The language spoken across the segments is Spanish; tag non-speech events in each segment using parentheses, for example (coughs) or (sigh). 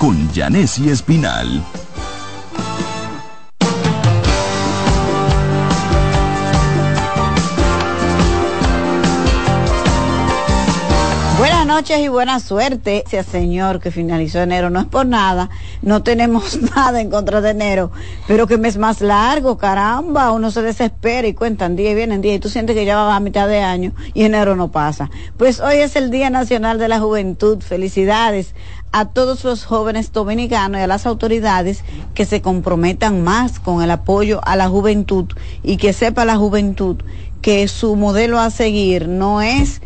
con Janessi Espinal. Noches y buena suerte. Ese señor que finalizó enero no es por nada, no tenemos (laughs) nada en contra de enero, pero que mes más largo, caramba, uno se desespera y cuentan día y vienen día y tú sientes que ya va a mitad de año y enero no pasa. Pues hoy es el Día Nacional de la Juventud. Felicidades a todos los jóvenes dominicanos y a las autoridades que se comprometan más con el apoyo a la juventud y que sepa la juventud que su modelo a seguir no es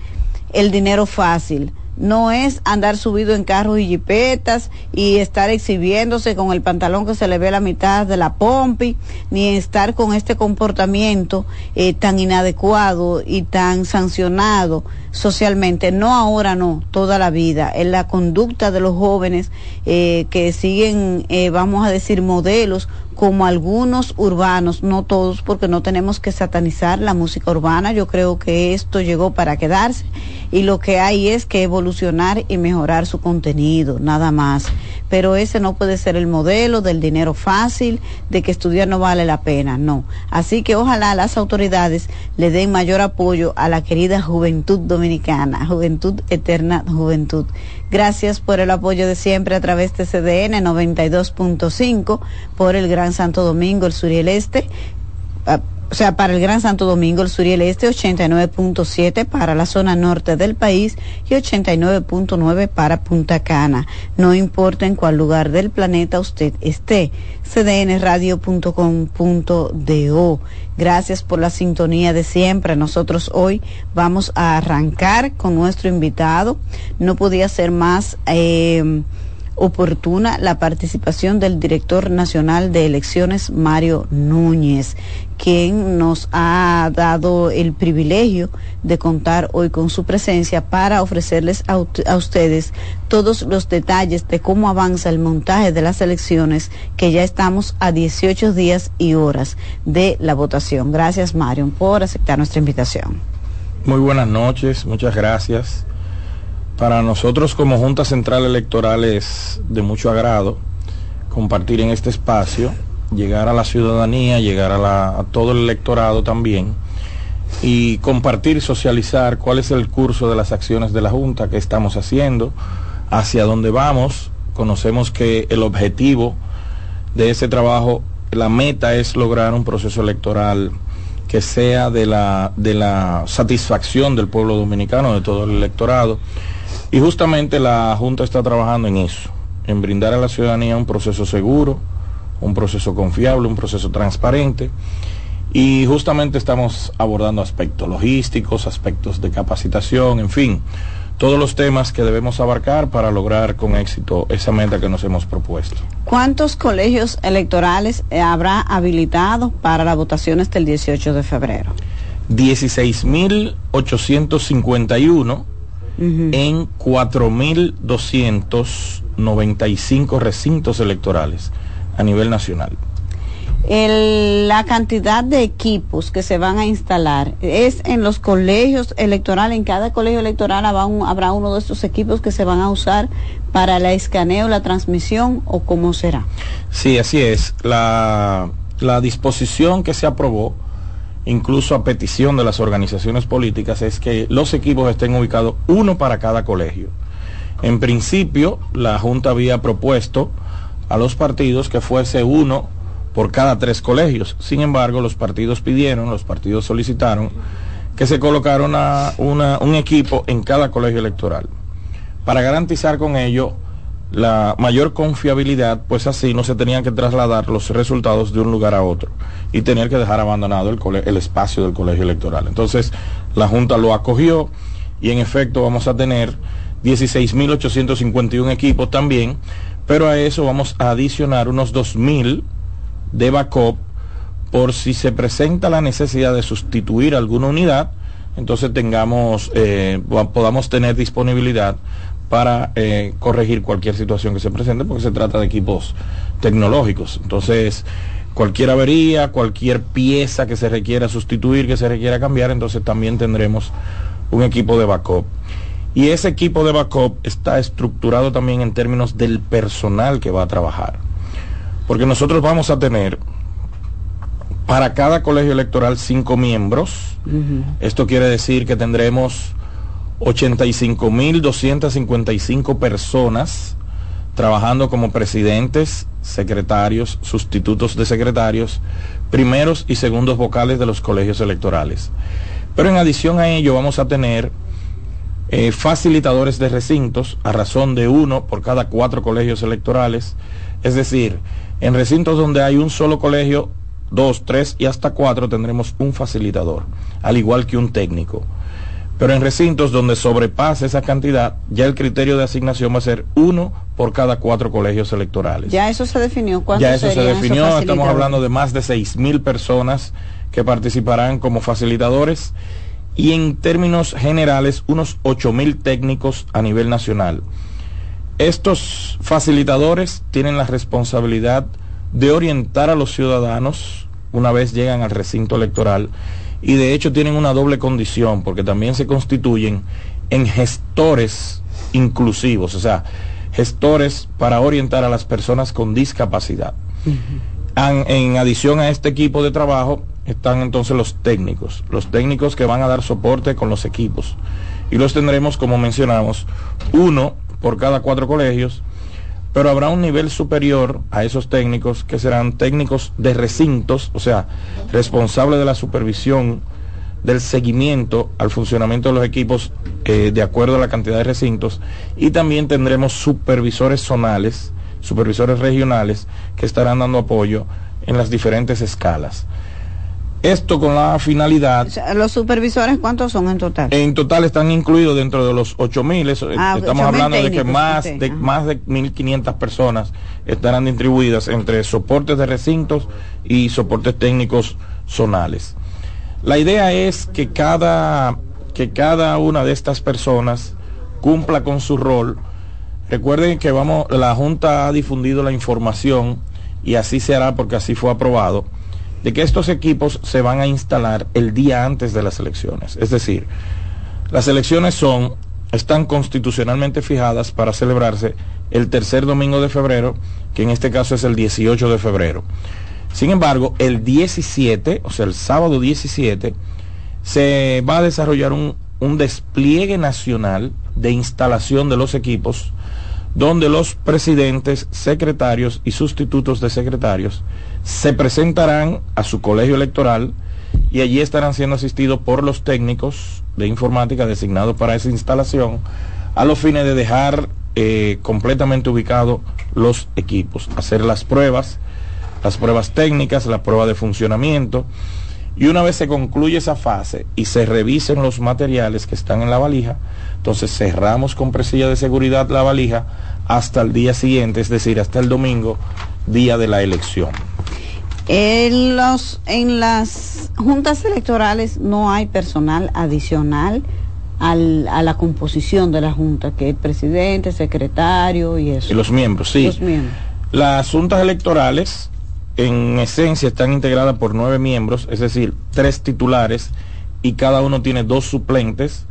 el dinero fácil. No es andar subido en carros y jipetas y estar exhibiéndose con el pantalón que se le ve la mitad de la pompi, ni estar con este comportamiento eh, tan inadecuado y tan sancionado socialmente. No ahora, no, toda la vida. En la conducta de los jóvenes eh, que siguen, eh, vamos a decir, modelos como algunos urbanos, no todos, porque no tenemos que satanizar la música urbana. Yo creo que esto llegó para quedarse y lo que hay es que evolucionar y mejorar su contenido, nada más. Pero ese no puede ser el modelo del dinero fácil, de que estudiar no vale la pena, no. Así que ojalá las autoridades le den mayor apoyo a la querida juventud dominicana, juventud eterna, juventud. Gracias por el apoyo de siempre a través de CDN 92.5, por el Gran Santo Domingo, el sur y el este. O sea, para el Gran Santo Domingo, el sur y el este, 89.7 para la zona norte del país y 89.9 para Punta Cana. No importa en cuál lugar del planeta usted esté. cdnradio.com.do. Gracias por la sintonía de siempre. Nosotros hoy vamos a arrancar con nuestro invitado. No podía ser más. Eh, oportuna la participación del director nacional de elecciones, Mario Núñez, quien nos ha dado el privilegio de contar hoy con su presencia para ofrecerles a, ustedes todos los detalles de cómo avanza el montaje de las elecciones, que ya estamos a 18 días y horas de la votación. Gracias, Mario, por aceptar nuestra invitación. Muy buenas noches, muchas gracias. Para nosotros como Junta Central Electoral es de mucho agrado compartir en este espacio, llegar a la ciudadanía, llegar a, todo el electorado también y compartir, socializar cuál es el curso de las acciones de la Junta que estamos haciendo, hacia dónde vamos. Conocemos que el objetivo de ese trabajo, la meta es lograr un proceso electoral que sea de la, de la satisfacción del pueblo dominicano, de todo el electorado y justamente la Junta está trabajando en eso, en brindar a la ciudadanía un proceso seguro, un proceso confiable, un proceso transparente. Y justamente estamos abordando aspectos logísticos, aspectos de capacitación, en fin, todos los temas que debemos abarcar para lograr con éxito esa meta que nos hemos propuesto. ¿Cuántos colegios electorales habrá habilitados para las votaciones del 18 de febrero? 16.851 en 4.295 recintos electorales a nivel nacional. la cantidad de equipos que se van a instalar es en los colegios electorales, en cada colegio electoral habrá, habrá uno de estos equipos que se van a usar para la escaneo, la transmisión o cómo será. Sí, así es. La, la disposición que se aprobó incluso a petición de las organizaciones políticas, es que los equipos estén ubicados uno para cada colegio. En principio, la Junta había propuesto a los partidos que fuese uno por cada tres colegios. Sin embargo, los partidos pidieron, los partidos solicitaron que se colocara un equipo en cada colegio electoral para garantizar con ello la mayor confiabilidad, pues así no se tenían que trasladar los resultados de un lugar a otro y tener que dejar abandonado el, el espacio del colegio electoral. Entonces, la Junta lo acogió y en efecto vamos a tener 16.851 equipos también pero a eso vamos a adicionar unos 2.000 de backup por si se presenta la necesidad de sustituir alguna unidad, entonces tengamos, eh, podamos tener disponibilidad para eh, corregir cualquier situación que se presente, porque se trata de equipos tecnológicos. Entonces, cualquier avería, cualquier pieza que se requiera sustituir, que se requiera cambiar, entonces también tendremos un equipo de backup. Y ese equipo de backup está estructurado también en términos del personal que va a trabajar. Porque nosotros vamos a tener para cada colegio electoral cinco miembros. Esto quiere decir que tendremos 85.255 personas trabajando como presidentes, secretarios, sustitutos de secretarios, primeros y segundos vocales de los colegios electorales. Pero en adición a ello vamos a tener eh, facilitadores de recintos a razón de uno por cada cuatro colegios electorales. Es decir, en recintos donde hay un solo colegio, dos, tres y hasta cuatro tendremos un facilitador, al igual que un técnico. Pero en recintos donde sobrepase esa cantidad, ya el criterio de asignación va a ser uno por cada cuatro colegios electorales. Ya eso se definió. Ya eso se definió. Estamos hablando de más de seis mil personas que participarán como facilitadores y en términos generales unos 8.000 técnicos a nivel nacional. Estos facilitadores tienen la responsabilidad de orientar a los ciudadanos una vez llegan al recinto electoral y de hecho tienen una doble condición porque también se constituyen en gestores inclusivos, o sea, gestores para orientar a las personas con discapacidad. en adición a este equipo de trabajo, están entonces los técnicos, los técnicos que van a dar soporte con los equipos. Y los tendremos, como mencionamos, uno por cada cuatro colegios, pero habrá un nivel superior a esos técnicos que serán técnicos de recintos, o sea, responsables de la supervisión del seguimiento al funcionamiento de los equipos eh, de acuerdo a la cantidad de recintos y también tendremos supervisores zonales, supervisores regionales que estarán dando apoyo en las diferentes escalas. Esto con la finalidad. ¿Los supervisores cuántos son en total? En total están incluidos dentro de los 8.000. Eh, ah, estamos hablando de que más de, más de 1.500 personas estarán distribuidas entre soportes de recintos y soportes técnicos zonales. La idea es que cada, que cada una de estas personas cumpla con su rol. Recuerden que vamos, la Junta ha difundido la información y así se hará porque así fue aprobado de que estos equipos se van a instalar el día antes de las elecciones. Es decir, las elecciones son, están constitucionalmente fijadas para celebrarse el tercer domingo de febrero, que en este caso es el 18 de febrero. Sin embargo, el 17, o sea, el sábado 17, se va a desarrollar un, un despliegue nacional de instalación de los equipos donde los presidentes, secretarios y sustitutos de secretarios se presentarán a su colegio electoral y allí estarán siendo asistidos por los técnicos de informática designados para esa instalación a los fines de dejar eh, completamente ubicados los equipos, hacer las pruebas, las pruebas técnicas, la prueba de funcionamiento. Y una vez se concluye esa fase y se revisen los materiales que están en la valija, entonces cerramos con presilla de seguridad la valija hasta el día siguiente, es decir, hasta el domingo, día de la elección. En, los, en las juntas electorales no hay personal adicional al, a la composición de la junta, que es presidente, secretario y eso. Y los miembros, sí. Los miembros. Las juntas electorales en esencia están integradas por nueve miembros, es decir, tres titulares y cada uno tiene dos suplentes.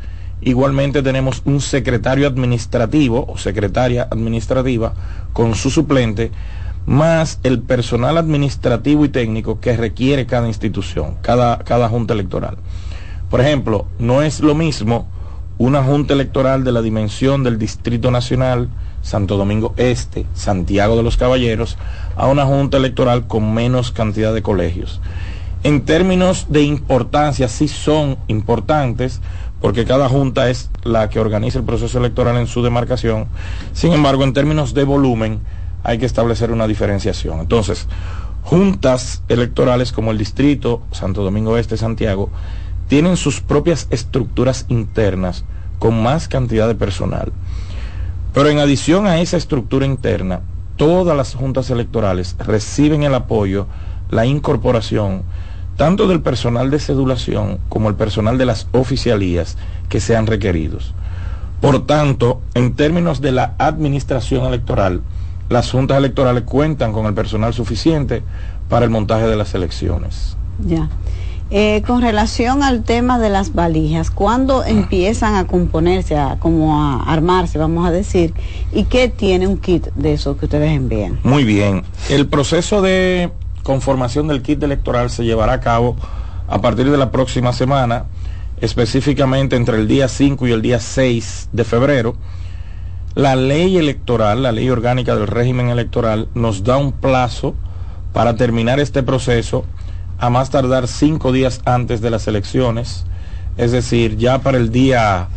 Igualmente tenemos un secretario administrativo o secretaria administrativa con su suplente, más el personal administrativo y técnico que requiere cada institución, cada, cada junta electoral. Por ejemplo, no es lo mismo una junta electoral de la dimensión del Distrito Nacional, Santo Domingo Este, Santiago de los Caballeros, a una junta electoral con menos cantidad de colegios. En términos de importancia, sí son importantes, porque cada junta es la que organiza el proceso electoral en su demarcación. Sin embargo, en términos de volumen, hay que establecer una diferenciación. Entonces, juntas electorales como el Distrito, Santo Domingo Este, Santiago, tienen sus propias estructuras internas con más cantidad de personal. Pero en adición a esa estructura interna, todas las juntas electorales reciben el apoyo, la incorporación, tanto del personal de cedulación como el personal de las oficialías que sean requeridos. Por tanto, en términos de la administración electoral, las juntas electorales cuentan con el personal suficiente para el montaje de las elecciones. Ya. Eh, con relación al tema de las valijas, ¿cuándo empiezan a componerse, a, como a armarse, vamos a decir? ¿Y qué tiene un kit de eso que ustedes envían? Muy bien. El proceso de conformación del kit electoral se llevará a cabo a partir de la próxima semana, específicamente entre el día 5 y el día 6 de febrero. La ley electoral, la ley orgánica del régimen electoral, nos da un plazo para terminar este proceso a más tardar cinco días antes de las elecciones, es decir, ya para el día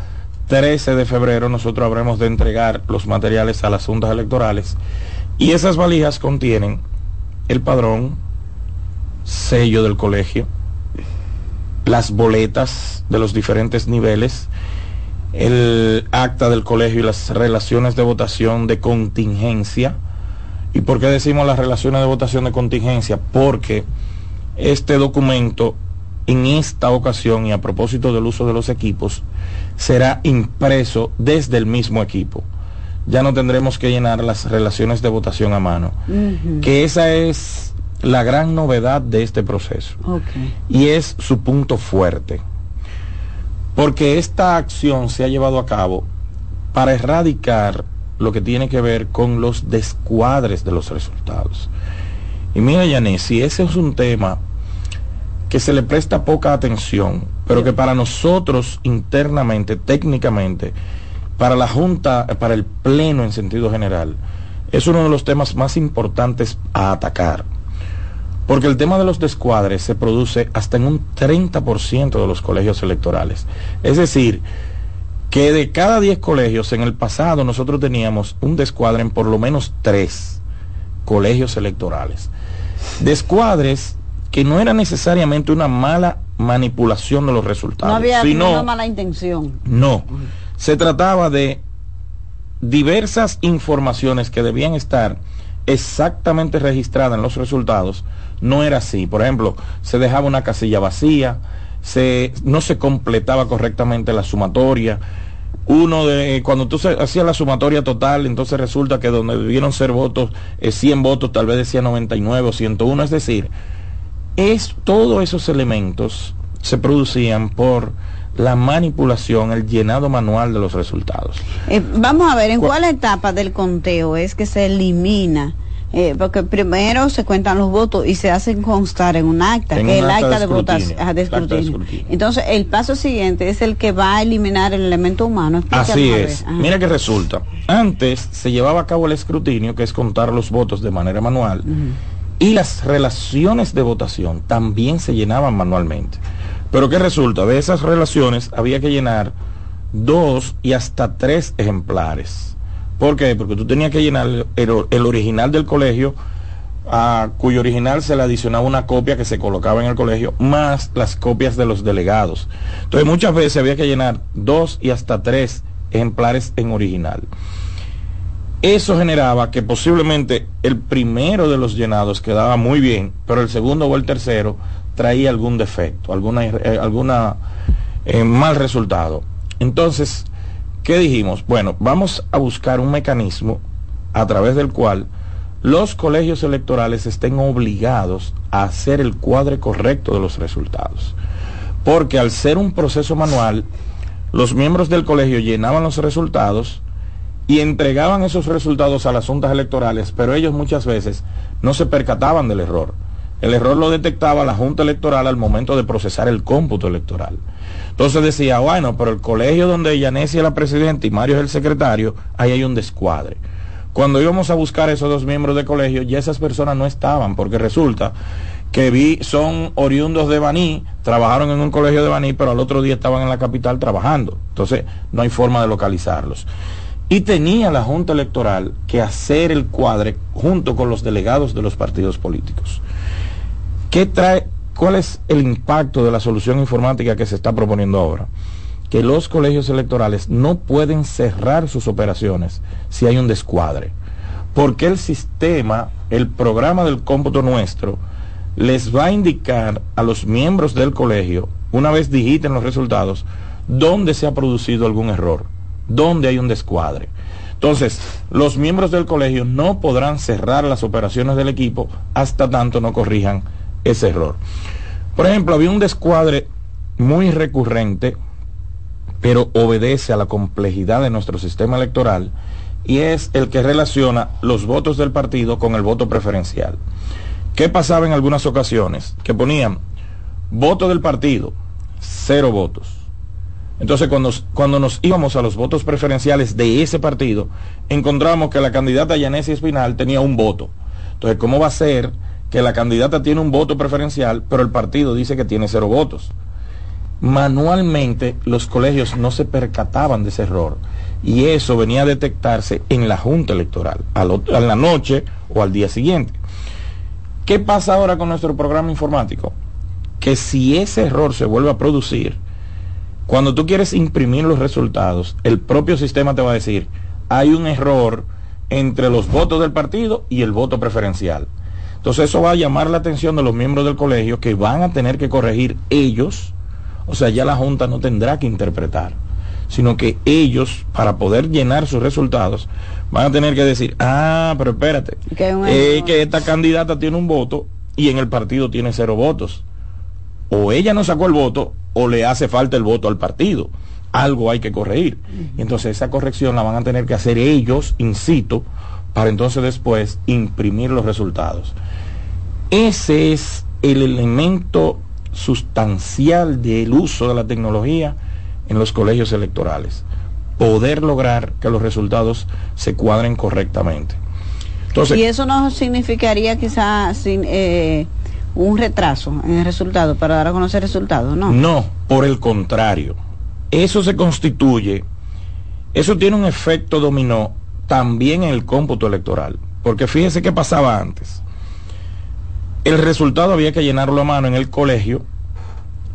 13 de febrero nosotros habremos de entregar los materiales a las juntas electorales y esas valijas contienen el padrón, sello del colegio, las boletas de los diferentes niveles, el acta del colegio y las relaciones de votación de contingencia. ¿Y por qué decimos las relaciones de votación de contingencia? Porque este documento en esta ocasión y a propósito del uso de los equipos será impreso desde el mismo equipo. Ya no tendremos que llenar las relaciones de votación a mano, que esa es la gran novedad de este proceso. Y es su punto fuerte. Porque esta acción se ha llevado a cabo para erradicar lo que tiene que ver con los descuadres de los resultados. Y mira, Yané, si ese es un tema que se le presta poca atención, pero que para nosotros internamente, técnicamente, para la Junta, para el Pleno en sentido general, es uno de los temas más importantes a atacar. Porque el tema de los descuadres se produce hasta en un 30% de los colegios electorales. Es decir, que de cada 10 colegios en el pasado nosotros teníamos un descuadre en por lo menos 3 colegios electorales. Descuadres que no era necesariamente una mala manipulación de los resultados. No había sino, una mala intención. No. Se trataba de diversas informaciones que debían estar exactamente registradas en los resultados. No era así. Por ejemplo, se dejaba una casilla vacía, se, no se completaba correctamente la sumatoria. Uno de, cuando tú hacías la sumatoria total, entonces resulta que donde debieron ser votos, 100 eh, votos, tal vez decía 99 o 101. Es decir, es, todos esos elementos se producían por la manipulación, el llenado manual de los resultados. Eh, vamos a ver, ¿en cuál etapa del conteo es que se elimina? Eh, porque primero se cuentan los votos y se hacen constar en un acta, que es el acta, de, votación, Entonces, el paso siguiente es el que va a eliminar el elemento humano. Así es. Mira que resulta. Antes se llevaba a cabo el escrutinio, que es contar los votos de manera manual. Y las relaciones de votación también se llenaban manualmente. Pero ¿qué resulta? De esas relaciones había que llenar dos y hasta tres ejemplares. ¿Por qué? Porque tú tenías que llenar el, original del colegio, a cuyo original se le adicionaba una copia que se colocaba en el colegio, más las copias de los delegados. Entonces muchas veces había que llenar dos y hasta tres ejemplares en original. Eso generaba que posiblemente el primero de los llenados quedaba muy bien, pero el segundo o el tercero traía algún defecto, alguna, eh, alguna eh, mal resultado. Entonces, ¿qué dijimos? Bueno, vamos a buscar un mecanismo a través del cual los colegios electorales estén obligados a hacer el cuadre correcto de los resultados. Porque al ser un proceso manual, los miembros del colegio llenaban los resultados, y entregaban esos resultados a las juntas electorales, pero ellos muchas veces no se percataban del error. El error lo detectaba la Junta Electoral al momento de procesar el cómputo electoral. Entonces decía, bueno, pero el colegio donde Yanesia es la presidenta y Mario es el secretario, ahí hay un descuadre. Cuando íbamos a buscar esos dos miembros de colegio, ya esas personas no estaban, porque resulta que vi, son oriundos de Baní, trabajaron en un colegio de Baní, pero al otro día estaban en la capital trabajando. Entonces, no hay forma de localizarlos. Y tenía la Junta Electoral que hacer el cuadre junto con los delegados de los partidos políticos. ¿Qué trae, ¿Cuál es el impacto de la solución informática que se está proponiendo ahora? Que los colegios electorales no pueden cerrar sus operaciones si hay un descuadre. porque el sistema, el programa del cómputo nuestro, les va a indicar a los miembros del colegio, una vez digiten los resultados, dónde se ha producido algún error, dónde hay un descuadre. Entonces, los miembros del colegio no podrán cerrar las operaciones del equipo hasta tanto no corrijan ese error. Por ejemplo, había un descuadre muy recurrente, pero obedece a la complejidad de nuestro sistema electoral, y es el que relaciona los votos del partido con el voto preferencial. ¿Qué pasaba en algunas ocasiones? Que ponían voto del partido, cero votos. Entonces, cuando, cuando nos íbamos a los votos preferenciales de ese partido, encontramos que la candidata Yanesi Espinal tenía un voto. Entonces, ¿cómo va a ser que la candidata tiene un voto preferencial, pero el partido dice que tiene cero votos? Manualmente, los colegios no se percataban de ese error y eso venía a detectarse en la Junta Electoral, a, la noche o al día siguiente. ¿Qué pasa ahora con nuestro programa informático? Que si ese error se vuelve a producir, cuando tú quieres imprimir los resultados, el propio sistema te va a decir, hay un error entre los votos del partido y el voto preferencial. Entonces eso va a llamar la atención de los miembros del colegio que van a tener que corregir ellos, o sea, ya la Junta no tendrá que interpretar, sino que ellos, para poder llenar sus resultados, van a tener que decir, ah, pero espérate, que, que esta candidata tiene un voto y en el partido tiene cero votos. O ella no sacó el voto o le hace falta el voto al partido. Algo hay que corregir. Y entonces esa corrección la van a tener que hacer ellos, incito, para entonces después imprimir los resultados. Ese es el elemento sustancial del uso de la tecnología en los colegios electorales. Poder lograr que los resultados se cuadren correctamente. Entonces, y eso no significaría quizás eh, un retraso en el resultado para dar a conocer resultados, ¿no? No, por el contrario. Eso se constituye, eso tiene un efecto dominó también en el cómputo electoral. Porque fíjese qué pasaba antes. El resultado había que llenarlo a mano en el colegio.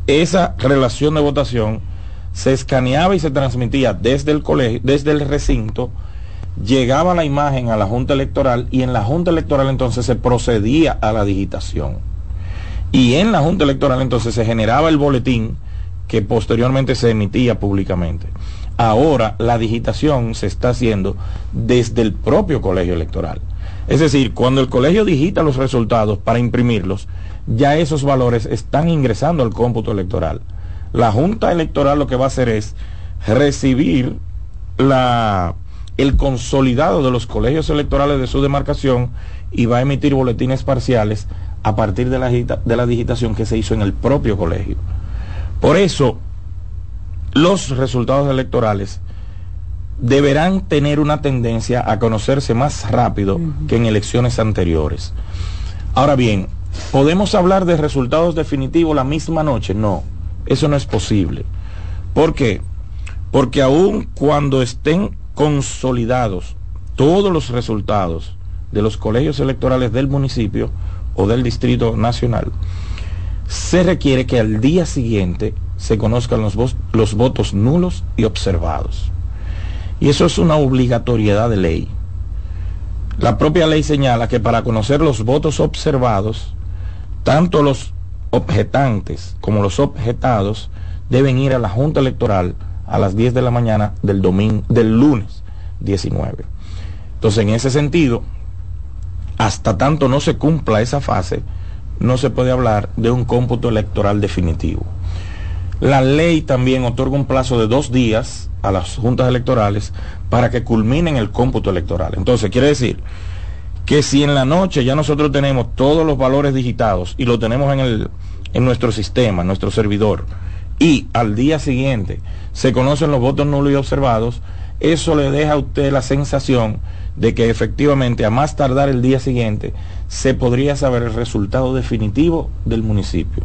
Esa relación de votación se escaneaba y se transmitía desde el colegio, desde el recinto, llegaba la imagen a la Junta Electoral y en la Junta Electoral entonces se procedía a la digitación. Y en la Junta Electoral entonces se generaba el boletín que posteriormente se emitía públicamente. Ahora la digitación se está haciendo desde el propio colegio electoral. Es decir, cuando el colegio digita los resultados para imprimirlos, ya esos valores están ingresando al cómputo electoral. La Junta Electoral lo que va a hacer es recibir el consolidado de los colegios electorales de su demarcación y va a emitir boletines parciales a partir de la digitación que se hizo en el propio colegio. Por eso, los resultados electorales deberán tener una tendencia a conocerse más rápido que en elecciones anteriores. Ahora bien, ¿podemos hablar de resultados definitivos la misma noche? No, eso no es posible. ¿Por qué? Porque aun cuando estén consolidados todos los resultados de los colegios electorales del municipio, o del Distrito Nacional, se requiere que al día siguiente se conozcan los, votos nulos y observados. Y eso es una obligatoriedad de ley. La propia ley señala que para conocer los votos observados, tanto los objetantes como los objetados deben ir a la Junta Electoral a las 10 de la mañana del, domingo, del lunes 19. Entonces, en ese sentido, hasta tanto no se cumpla esa fase, no se puede hablar de un cómputo electoral definitivo. La ley también otorga un plazo de dos días a las juntas electorales para que culminen el cómputo electoral. Entonces, quiere decir que si en la noche ya nosotros tenemos todos los valores digitados y lo tenemos en, el, en nuestro sistema, en nuestro servidor, y al día siguiente se conocen los votos nulos y observados, eso le deja a usted la sensación de que efectivamente a más tardar el día siguiente se podría saber el resultado definitivo del municipio.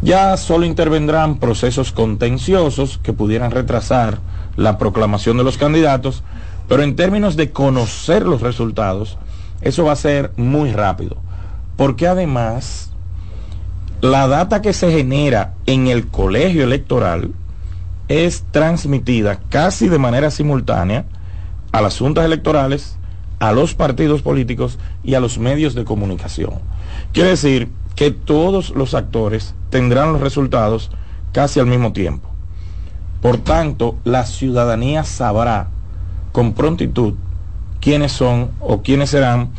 Ya solo intervendrán procesos contenciosos que pudieran retrasar la proclamación de los candidatos, pero en términos de conocer los resultados, eso va a ser muy rápido, porque además la data que se genera en el colegio electoral es transmitida casi de manera simultánea a las juntas electorales, a los partidos políticos y a los medios de comunicación. Quiere decir que todos los actores tendrán los resultados casi al mismo tiempo. Por tanto, la ciudadanía sabrá con prontitud quiénes son o quiénes serán.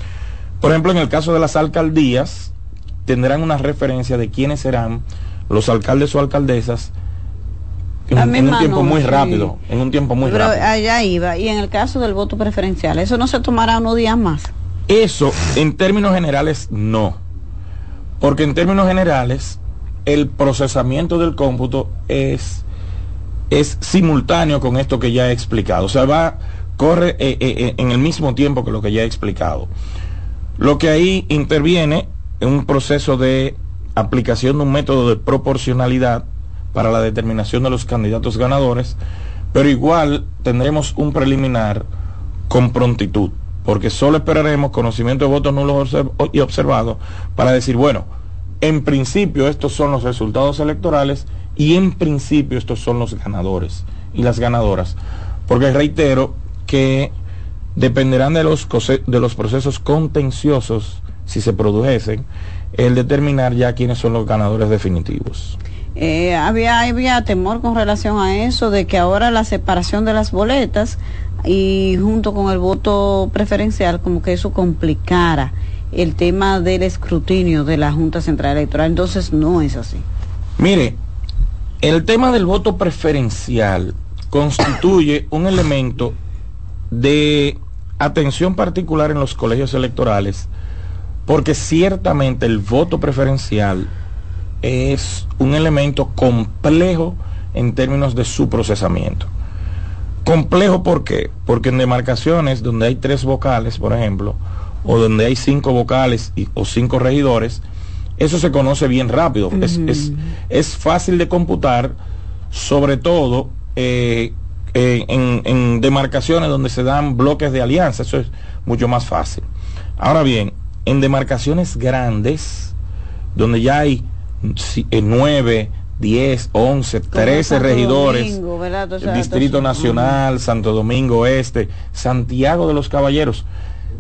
Por ejemplo, en el caso de las alcaldías, tendrán una referencia de quiénes serán los alcaldes o alcaldesas en, un tiempo muy rápido, en un tiempo muy Pero rápido. allá iba. Y en el caso del voto preferencial, ¿eso no se tomará unos días más? Eso, en términos generales, no. Porque en términos generales, el procesamiento del cómputo es, es simultáneo con esto que ya he explicado. O sea, va, corre eh, eh, eh, en el mismo tiempo que lo que ya he explicado. Lo que ahí interviene es un proceso de aplicación de un método de proporcionalidad para la determinación de los candidatos ganadores, pero igual tendremos un preliminar con prontitud, porque solo esperaremos conocimiento de votos nulos y observados para decir, bueno, en principio estos son los resultados electorales y en principio estos son los ganadores y las ganadoras, porque reitero que dependerán de los, de los procesos contenciosos, si se produjesen, el determinar ya quiénes son los ganadores definitivos. Eh, había, había temor con relación a eso, de que ahora la separación de las boletas y junto con el voto preferencial, como que eso complicara el tema del escrutinio de la Junta Central Electoral. Entonces no es así. Mire, el tema del voto preferencial constituye un elemento de atención particular en los colegios electorales, porque ciertamente el voto preferencial es un elemento complejo en términos de su procesamiento. Complejo ¿por qué? Porque en demarcaciones donde hay tres vocales, por ejemplo, o donde hay cinco vocales y, o cinco regidores, eso se conoce bien rápido. es, es, fácil de computar, sobre todo eh, eh, en, en, demarcaciones donde se dan bloques de alianza. Eso es mucho más fácil. Ahora bien, en demarcaciones grandes, donde ya hay 9, 10, 11, 13 regidores, el Distrito Nacional, Santo Domingo Este, Santiago de los Caballeros.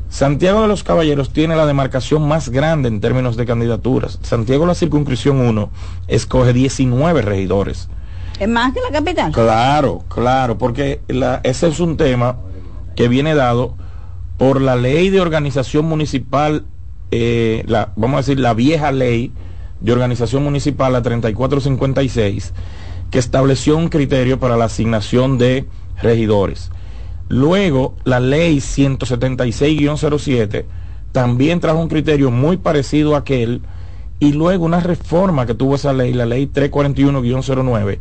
Santiago de los Caballeros tiene la demarcación más grande en términos de candidaturas. Santiago, la circunscripción 1, escoge 19 regidores. ¿Es más que la capital? Claro, claro, porque ese es un tema que viene dado por la ley de organización municipal, eh, la, vamos a decir, la vieja ley de organización municipal, la 3456, que estableció un criterio para la asignación de regidores. Luego, la ley 176-07 también trajo un criterio muy parecido a aquel, y luego una reforma que tuvo esa ley, la ley 341-09,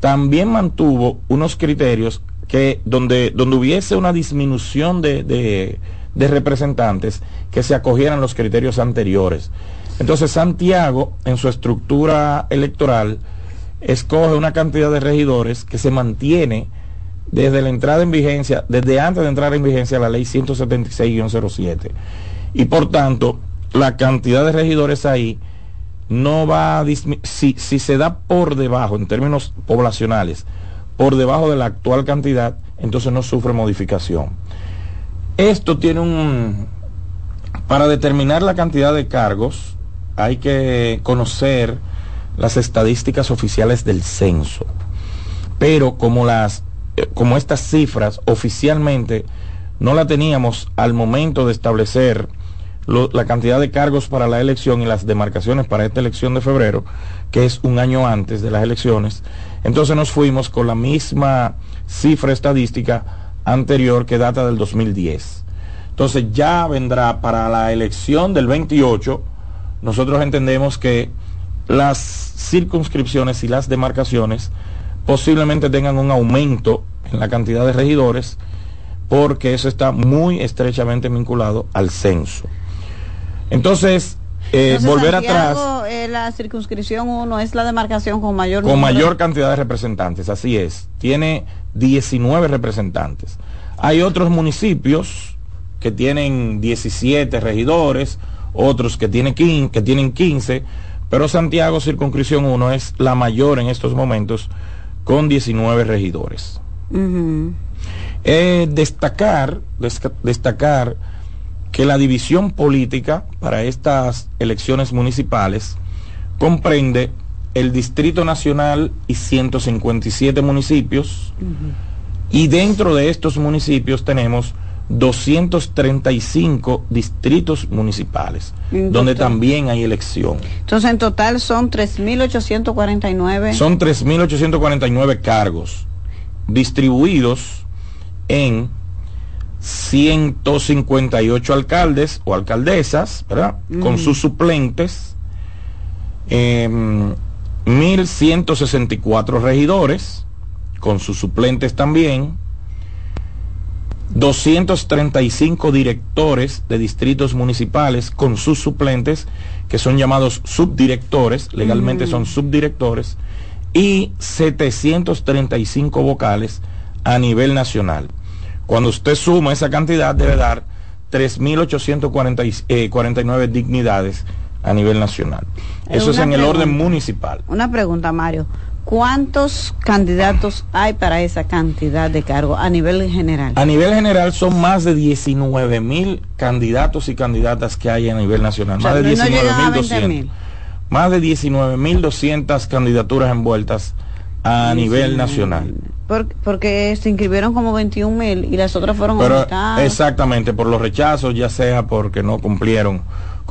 también mantuvo unos criterios que donde, donde hubiese una disminución de, de, de representantes que se acogieran los criterios anteriores. Entonces Santiago, en su estructura electoral, escoge una cantidad de regidores que se mantiene desde la entrada en vigencia, desde antes de entrar en vigencia la ley 176-07. Y por tanto, la cantidad de regidores ahí no va a si, si se da por debajo, en términos poblacionales, por debajo de la actual cantidad, entonces no sufre modificación. Esto tiene un... Para determinar la cantidad de cargos, hay que conocer las estadísticas oficiales del censo. Pero como las eh, como estas cifras oficialmente no la teníamos al momento de establecer la cantidad de cargos para la elección y las demarcaciones para esta elección de febrero, que es un año antes de las elecciones, entonces nos fuimos con la misma cifra estadística anterior que data del 2010. Entonces ya vendrá para la elección del 28 nosotros entendemos que las circunscripciones y las demarcaciones posiblemente tengan un aumento en la cantidad de regidores porque eso está muy estrechamente vinculado al censo. Entonces, eh, volver atrás. Eh, la circunscripción 1 es la demarcación con mayor Con mayor cantidad de representantes, así es. Tiene 19 representantes. Hay otros municipios que tienen 17 regidores, otros que tienen 15, que tienen 15 pero Santiago Circunscripción 1 es la mayor en estos momentos con 19 regidores. destacar, destacar que la división política para estas elecciones municipales comprende el Distrito Nacional y 157 municipios, y dentro de estos municipios tenemos 235 distritos municipales, donde también hay elección. Entonces, en total son 3.849. Son 3.849 cargos distribuidos en 158 alcaldes o alcaldesas, ¿verdad? Con sus suplentes, 1.164 em, regidores, con sus suplentes también, 235 directores de distritos municipales con sus suplentes, que son llamados subdirectores, legalmente son subdirectores, y 735 vocales a nivel nacional. Cuando usted suma esa cantidad, debe dar 3.849 dignidades a nivel nacional. Eso es en el orden municipal. Una pregunta, Mario. ¿Cuántos candidatos hay para esa cantidad de cargos a nivel general? A nivel general son más de 19 mil candidatos y candidatas que hay a nivel nacional. más, de 19, más de 19.200 candidaturas envueltas a nivel nacional. porque se inscribieron como 21 mil y las otras fueron Pero, Exactamente, por los rechazos, ya sea porque no cumplieron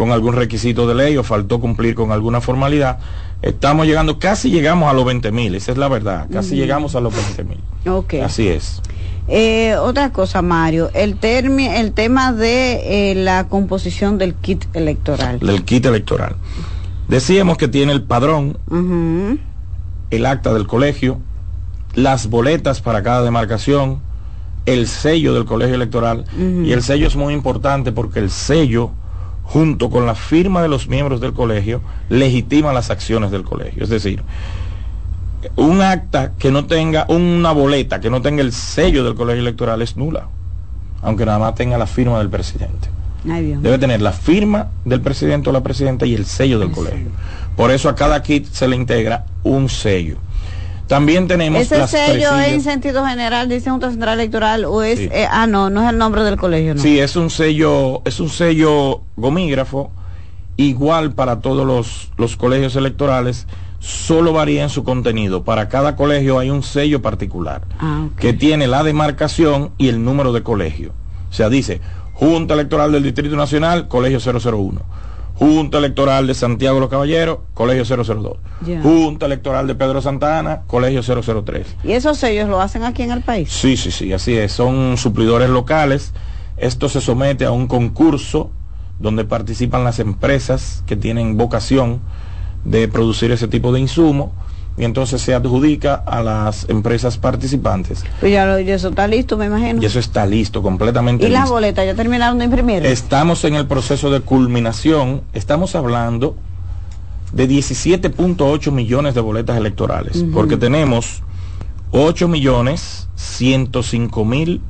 con algún requisito de ley o faltó cumplir con alguna formalidad. Estamos llegando, casi llegamos a los 20 mil, esa es la verdad, casi llegamos a los 20 mil. Okay. Así es. Eh, otra cosa, Mario, el, el tema de eh, la composición del kit electoral. Del kit electoral. Decíamos que tiene el padrón, el acta del colegio, las boletas para cada demarcación, el sello del colegio electoral. Y el sello es muy importante porque el sello junto con la firma de los miembros del colegio, legitima las acciones del colegio. Es decir, un acta que no tenga, una boleta que no tenga el sello del colegio electoral es nula, aunque nada más tenga la firma del presidente. Debe tener la firma del presidente o la presidenta y el sello del colegio. Por eso a cada kit se le integra un sello. También tenemos ese sello es en sentido general dice Junta Central Electoral o es eh, ah no no es el nombre del colegio no sí es un sello es un sello gomígrafo igual para todos los, los colegios electorales solo varía en su contenido. Para cada colegio hay un sello particular ah, que tiene la demarcación y el número de colegio. O sea dice Junta Electoral del Distrito Nacional colegio 001 Junta Electoral de Santiago de los Caballeros, Colegio 002. Junta Electoral de Pedro Santana, Colegio 003. ¿Y esos sellos lo hacen aquí en el país? Sí, sí, sí, así es. Son suplidores locales. Esto se somete a un concurso donde participan las empresas que tienen vocación de producir ese tipo de insumo y entonces se adjudica a las empresas participantes. Pues ya, eso está listo, me imagino. Y eso está listo, completamente ¿Y las boletas ya terminaron de imprimir? Estamos en el proceso de culminación, estamos hablando de 17.8 millones de boletas electorales, porque tenemos 8 millones 105 mil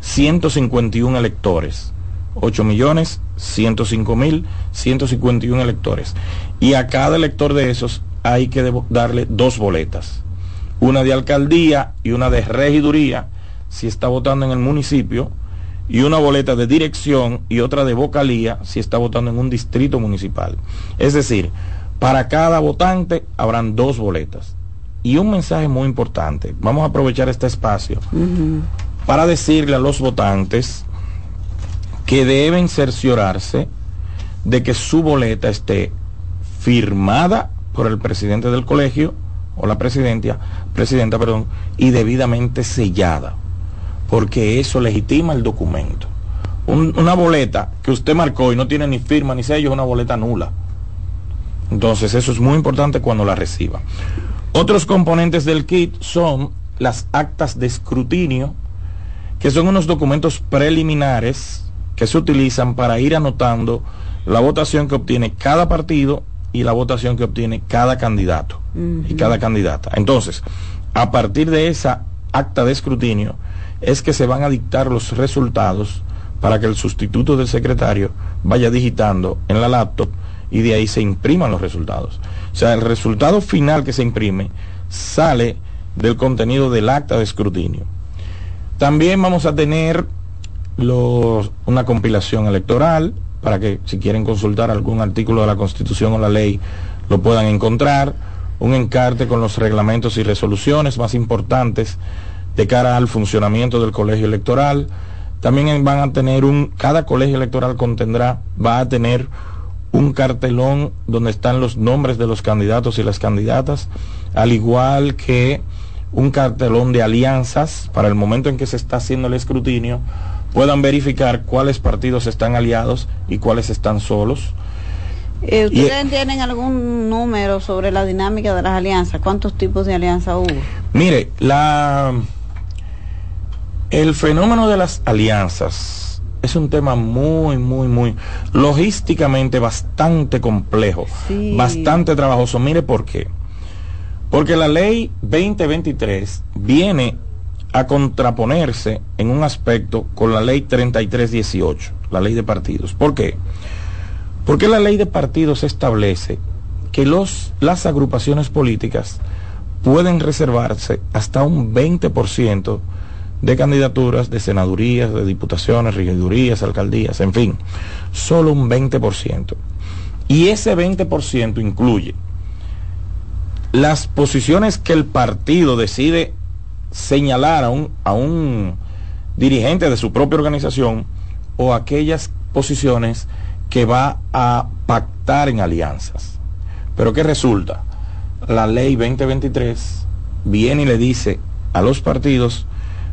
151 electores. 8 millones 105 mil 151 electores. Y a cada elector de esos hay que darle dos boletas, una de alcaldía y una de regiduría, si está votando en el municipio, y una boleta de dirección y otra de vocalía si está votando en un distrito municipal. Es decir, para cada votante habrán dos boletas. Y un mensaje muy importante, vamos a aprovechar este espacio para decirle a los votantes que deben cerciorarse de que su boleta esté firmada por el presidente del colegio o la presidenta, presidenta, perdón, y debidamente sellada, porque eso legitima el documento. una boleta que usted marcó y no tiene ni firma ni sello es una boleta nula. Entonces eso es muy importante cuando la reciba. Otros componentes del kit son las actas de escrutinio, que son unos documentos preliminares que se utilizan para ir anotando la votación que obtiene cada partido y la votación que obtiene cada candidato y cada candidata. Entonces, a partir de esa acta de escrutinio es que se van a dictar los resultados para que el sustituto del secretario vaya digitando en la laptop y de ahí se impriman los resultados. O sea, el resultado final que se imprime sale del contenido del acta de escrutinio. También vamos a tener una compilación electoral para que si quieren consultar algún artículo de la Constitución o la ley lo puedan encontrar, un encarte con los reglamentos y resoluciones más importantes de cara al funcionamiento del colegio electoral. También van a tener un, cada colegio electoral contendrá, va a tener un cartelón donde están los nombres de los candidatos y las candidatas, al igual que un cartelón de alianzas para el momento en que se está haciendo el escrutinio, puedan verificar cuáles partidos están aliados y cuáles están solos. Eh, ¿Ustedes tienen algún número sobre la dinámica de las alianzas? ¿Cuántos tipos de alianzas hubo? Mire, la el fenómeno de las alianzas es un tema muy, muy, muy logísticamente bastante complejo, bastante trabajoso. Mire por qué. Porque la ley 2023 viene a contraponerse en un aspecto con la ley 3318, la ley de partidos. ¿Por qué? Porque la ley de partidos establece que los, las agrupaciones políticas pueden reservarse hasta un 20% de candidaturas de senadurías, de diputaciones, regidurías, alcaldías, en fin, solo un 20%. Y ese 20% incluye las posiciones que el partido decide señalar a un, a un dirigente de su propia organización o aquellas posiciones que va a pactar en alianzas. Pero ¿qué resulta? La ley 2023 viene y le dice a los partidos,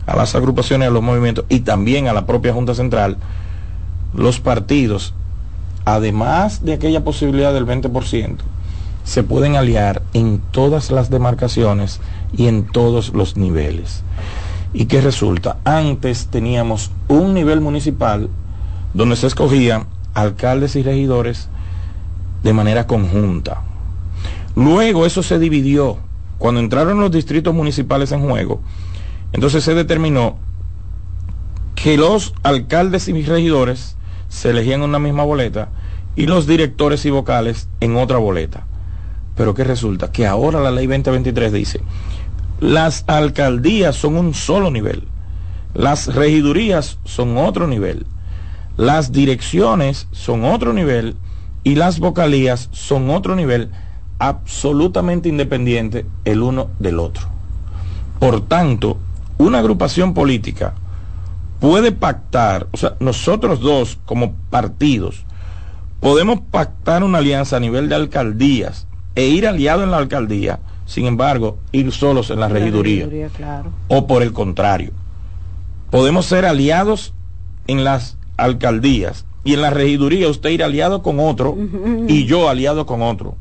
a las agrupaciones, a los movimientos y también a la propia Junta Central, los partidos, además de aquella posibilidad del 20%, se pueden aliar en todas las demarcaciones y en todos los niveles. ¿Y qué resulta? Antes teníamos un nivel municipal donde se escogían alcaldes y regidores de manera conjunta. Luego eso se dividió. Cuando entraron los distritos municipales en juego, entonces se determinó que los alcaldes y regidores se elegían en una misma boleta y los directores y vocales en otra boleta. Pero ¿qué resulta? Que ahora la ley 2023 dice, las alcaldías son un solo nivel, las regidurías son otro nivel, las direcciones son otro nivel. Y las vocalías son otro nivel absolutamente independiente el uno del otro. Por tanto, una agrupación política puede pactar, o sea, nosotros dos como partidos, podemos pactar una alianza a nivel de alcaldías e ir aliado en la alcaldía, sin embargo, ir solos en la, regiduría. O por el contrario, podemos ser aliados en las alcaldías y en la regiduría usted ir aliado con otro y yo aliado con otro.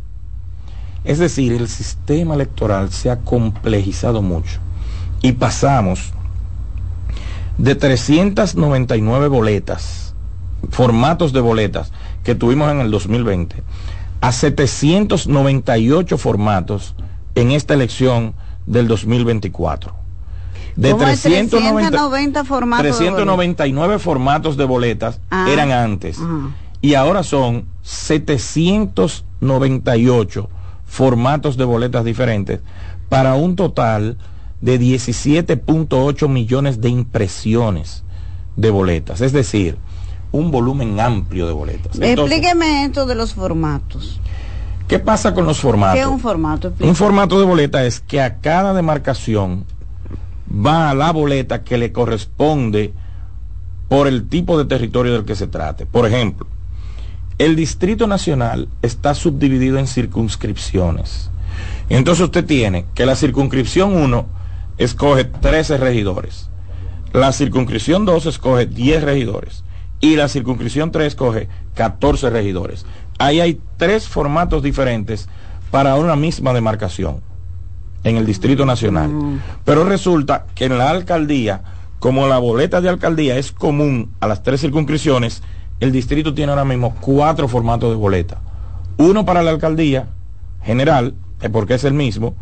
Es decir, el sistema electoral se ha complejizado mucho y pasamos de 399 boletas, formatos de boletas que tuvimos en el 2020 a 798 formatos en esta elección del 2024. De 390, formatos 399 formatos de boletas ah, eran antes. Y ahora son 798 formatos de boletas diferentes para un total de 17.8 millones de impresiones de boletas. Es decir, un volumen amplio de boletas. Explíqueme esto de los formatos. ¿Qué pasa con los formatos? ¿Qué es un formato? Un formato de boleta es que a cada demarcación va a la boleta que le corresponde por el tipo de territorio del que se trate. Por ejemplo, el Distrito Nacional está subdividido en circunscripciones. Entonces usted tiene que la circunscripción 1 escoge 13 regidores. La circunscripción 2 escoge 10 regidores y la circunscripción 3 coge 14 regidores. Ahí hay tres formatos diferentes para una misma demarcación en el Distrito Nacional. Mm. Pero resulta que en la alcaldía, como la boleta de alcaldía es común a las tres circunscripciones, el distrito tiene ahora mismo cuatro formatos de boleta. Uno para la alcaldía general, porque es el mismo,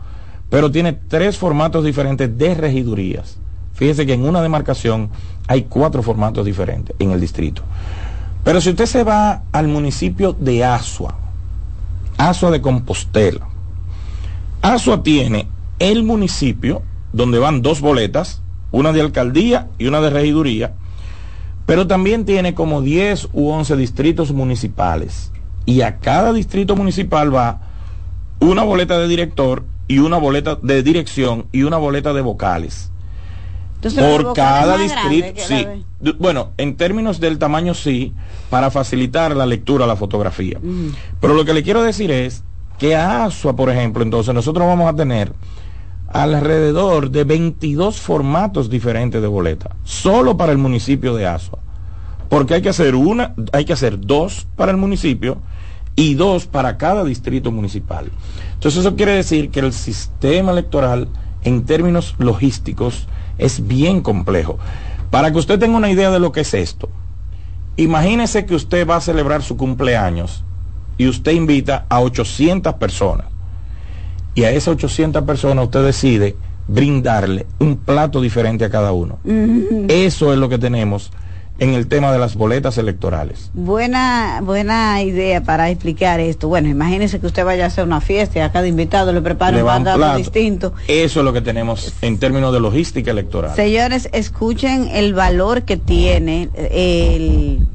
pero tiene tres formatos diferentes de regidurías. Fíjese que en una demarcación hay cuatro formatos diferentes en el distrito. Pero si usted se va al municipio de Asua, Asua de Compostela, Asua tiene el municipio donde van dos boletas, una de alcaldía y una de regiduría, pero también tiene como 10 u 11 distritos municipales. Y a cada distrito municipal va una boleta de director y una boleta de dirección y una boleta de vocales. Por cada distrito, sí. Bueno, en términos del tamaño sí, para facilitar la lectura, la fotografía. Pero lo que le quiero decir es que a ASUA, por ejemplo, entonces nosotros vamos a tener alrededor de 22 formatos diferentes de boleta, solo para el municipio de Asua. Porque hay que hacer una, hay que hacer dos para el municipio y dos para cada distrito municipal. Entonces eso quiere decir que el sistema electoral en términos logísticos es bien complejo. Para que usted tenga una idea de lo que es esto, imagínese que usted va a celebrar su cumpleaños y usted invita a 800 personas y a esas 800 personas usted decide brindarle un plato diferente a cada uno. Eso es lo que tenemos en el tema de las boletas electorales. Buena, buena idea para explicar esto. Bueno, imagínese que usted vaya a hacer una fiesta y a cada invitado le prepara un plato distinto. Eso es lo que tenemos en términos de logística electoral. Señores, escuchen el valor que tiene el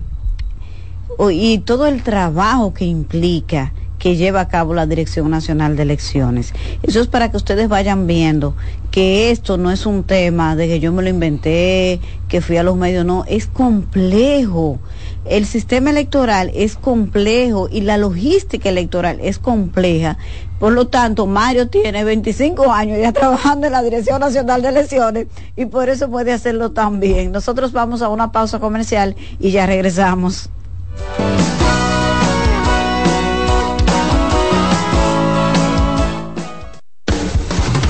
y todo el trabajo que implica que lleva a cabo la Dirección Nacional de Elecciones. Eso es para que ustedes vayan viendo que esto no es un tema de que yo me lo inventé, que fui a los medios, no, es complejo. El sistema electoral es complejo y la logística electoral es compleja. Por lo tanto, Mario tiene 25 años ya (laughs) trabajando en la Dirección Nacional de Elecciones y por eso puede hacerlo tan bien. Nosotros vamos a una pausa comercial y ya regresamos.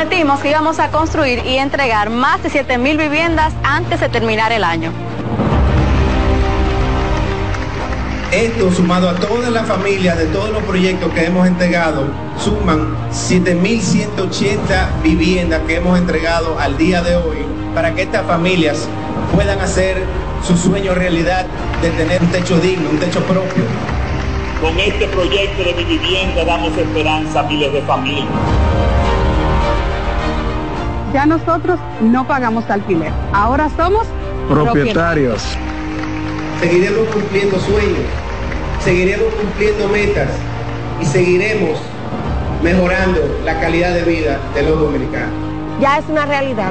Prometimos que íbamos a construir y entregar más de 7.000 viviendas antes de terminar el año. Esto sumado a todas las familias de todos los proyectos que hemos entregado, suman 7.180 viviendas que hemos entregado al día de hoy para que estas familias puedan hacer su sueño realidad de tener un techo digno, un techo propio. Con este proyecto de mi vivienda damos esperanza a miles de familias ya nosotros no pagamos alquiler. Ahora somos propietarios. Seguiremos cumpliendo sueños, seguiremos cumpliendo metas y seguiremos mejorando la calidad de vida de los dominicanos. Ya es una realidad.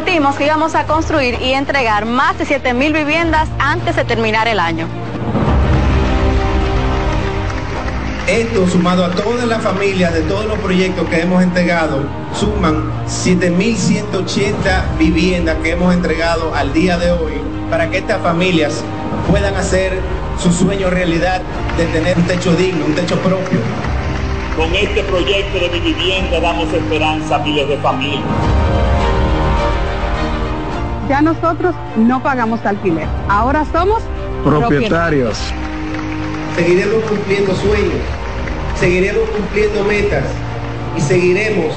Prometimos que íbamos a construir y entregar más de 7.000 viviendas antes de terminar el año. Esto sumado a todas las familias de todos los proyectos que hemos entregado, suman 7.180 viviendas que hemos entregado al día de hoy para que estas familias puedan hacer su sueño realidad de tener un techo digno, un techo propio. Con este proyecto de mi vivienda damos esperanza a miles de familias. Ya nosotros no pagamos alquiler. Ahora somos propietarios. Seguiremos cumpliendo sueños, seguiremos cumpliendo metas y seguiremos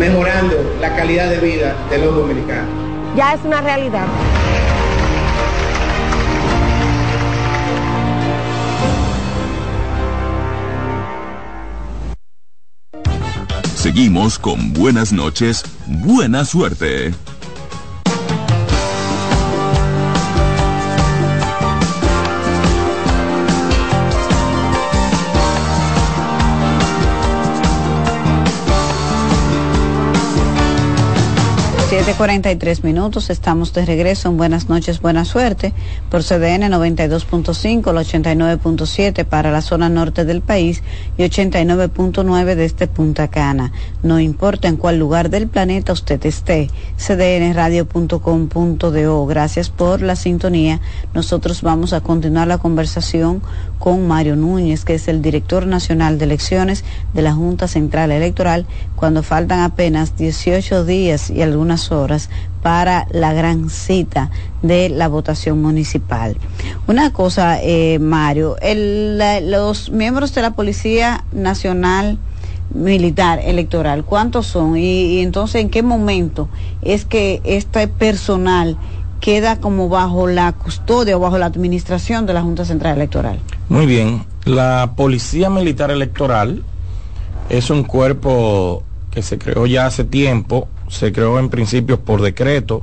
mejorando la calidad de vida de los dominicanos. Ya es una realidad. Seguimos con buenas noches, buena suerte. 7:43 minutos, estamos de regreso en Buenas noches, buena suerte por CDN 92.5, el 89.7 para la zona norte del país y 89.9 desde Punta Cana. No importa en cuál lugar del planeta usted esté, cdnradio.com.do. Gracias por la sintonía. Nosotros vamos a continuar la conversación con Mario Núñez, que es el director nacional de elecciones de la Junta Central Electoral, cuando faltan apenas 18 días y algunas horas para la gran cita de la votación municipal. Una cosa, eh, Mario, los miembros de la Policía Nacional Militar Electoral, ¿cuántos son? Y, entonces, ¿en qué momento es que este personal queda como bajo la custodia o bajo la administración de la Junta Central Electoral? Muy bien, la Policía Militar Electoral es un cuerpo que se creó ya hace tiempo se creó en principio por decreto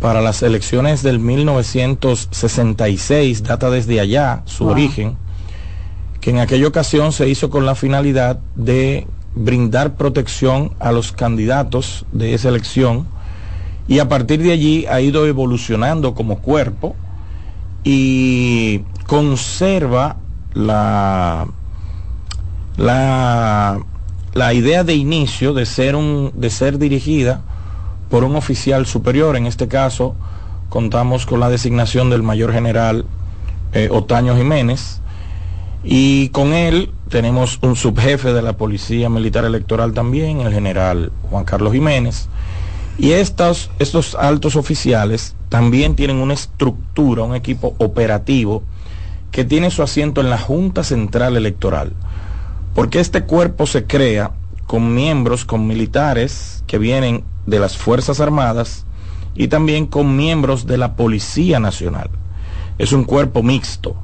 para las elecciones del 1966, data desde allá su origen, que en aquella ocasión se hizo con la finalidad de brindar protección a los candidatos de esa elección y a partir de allí ha ido evolucionando como cuerpo y conserva la, la la idea de inicio de ser, un, de ser dirigida por un oficial superior, en este caso contamos con la designación del mayor general eh, Otaño Jiménez, y con él tenemos un subjefe de la Policía Militar Electoral también, el general Juan Carlos Jiménez, y estos, estos altos oficiales también tienen una estructura, un equipo operativo que tiene su asiento en la Junta Central Electoral porque este cuerpo se crea con miembros, con militares que vienen de las Fuerzas Armadas y también con miembros de la Policía Nacional. Es un cuerpo mixto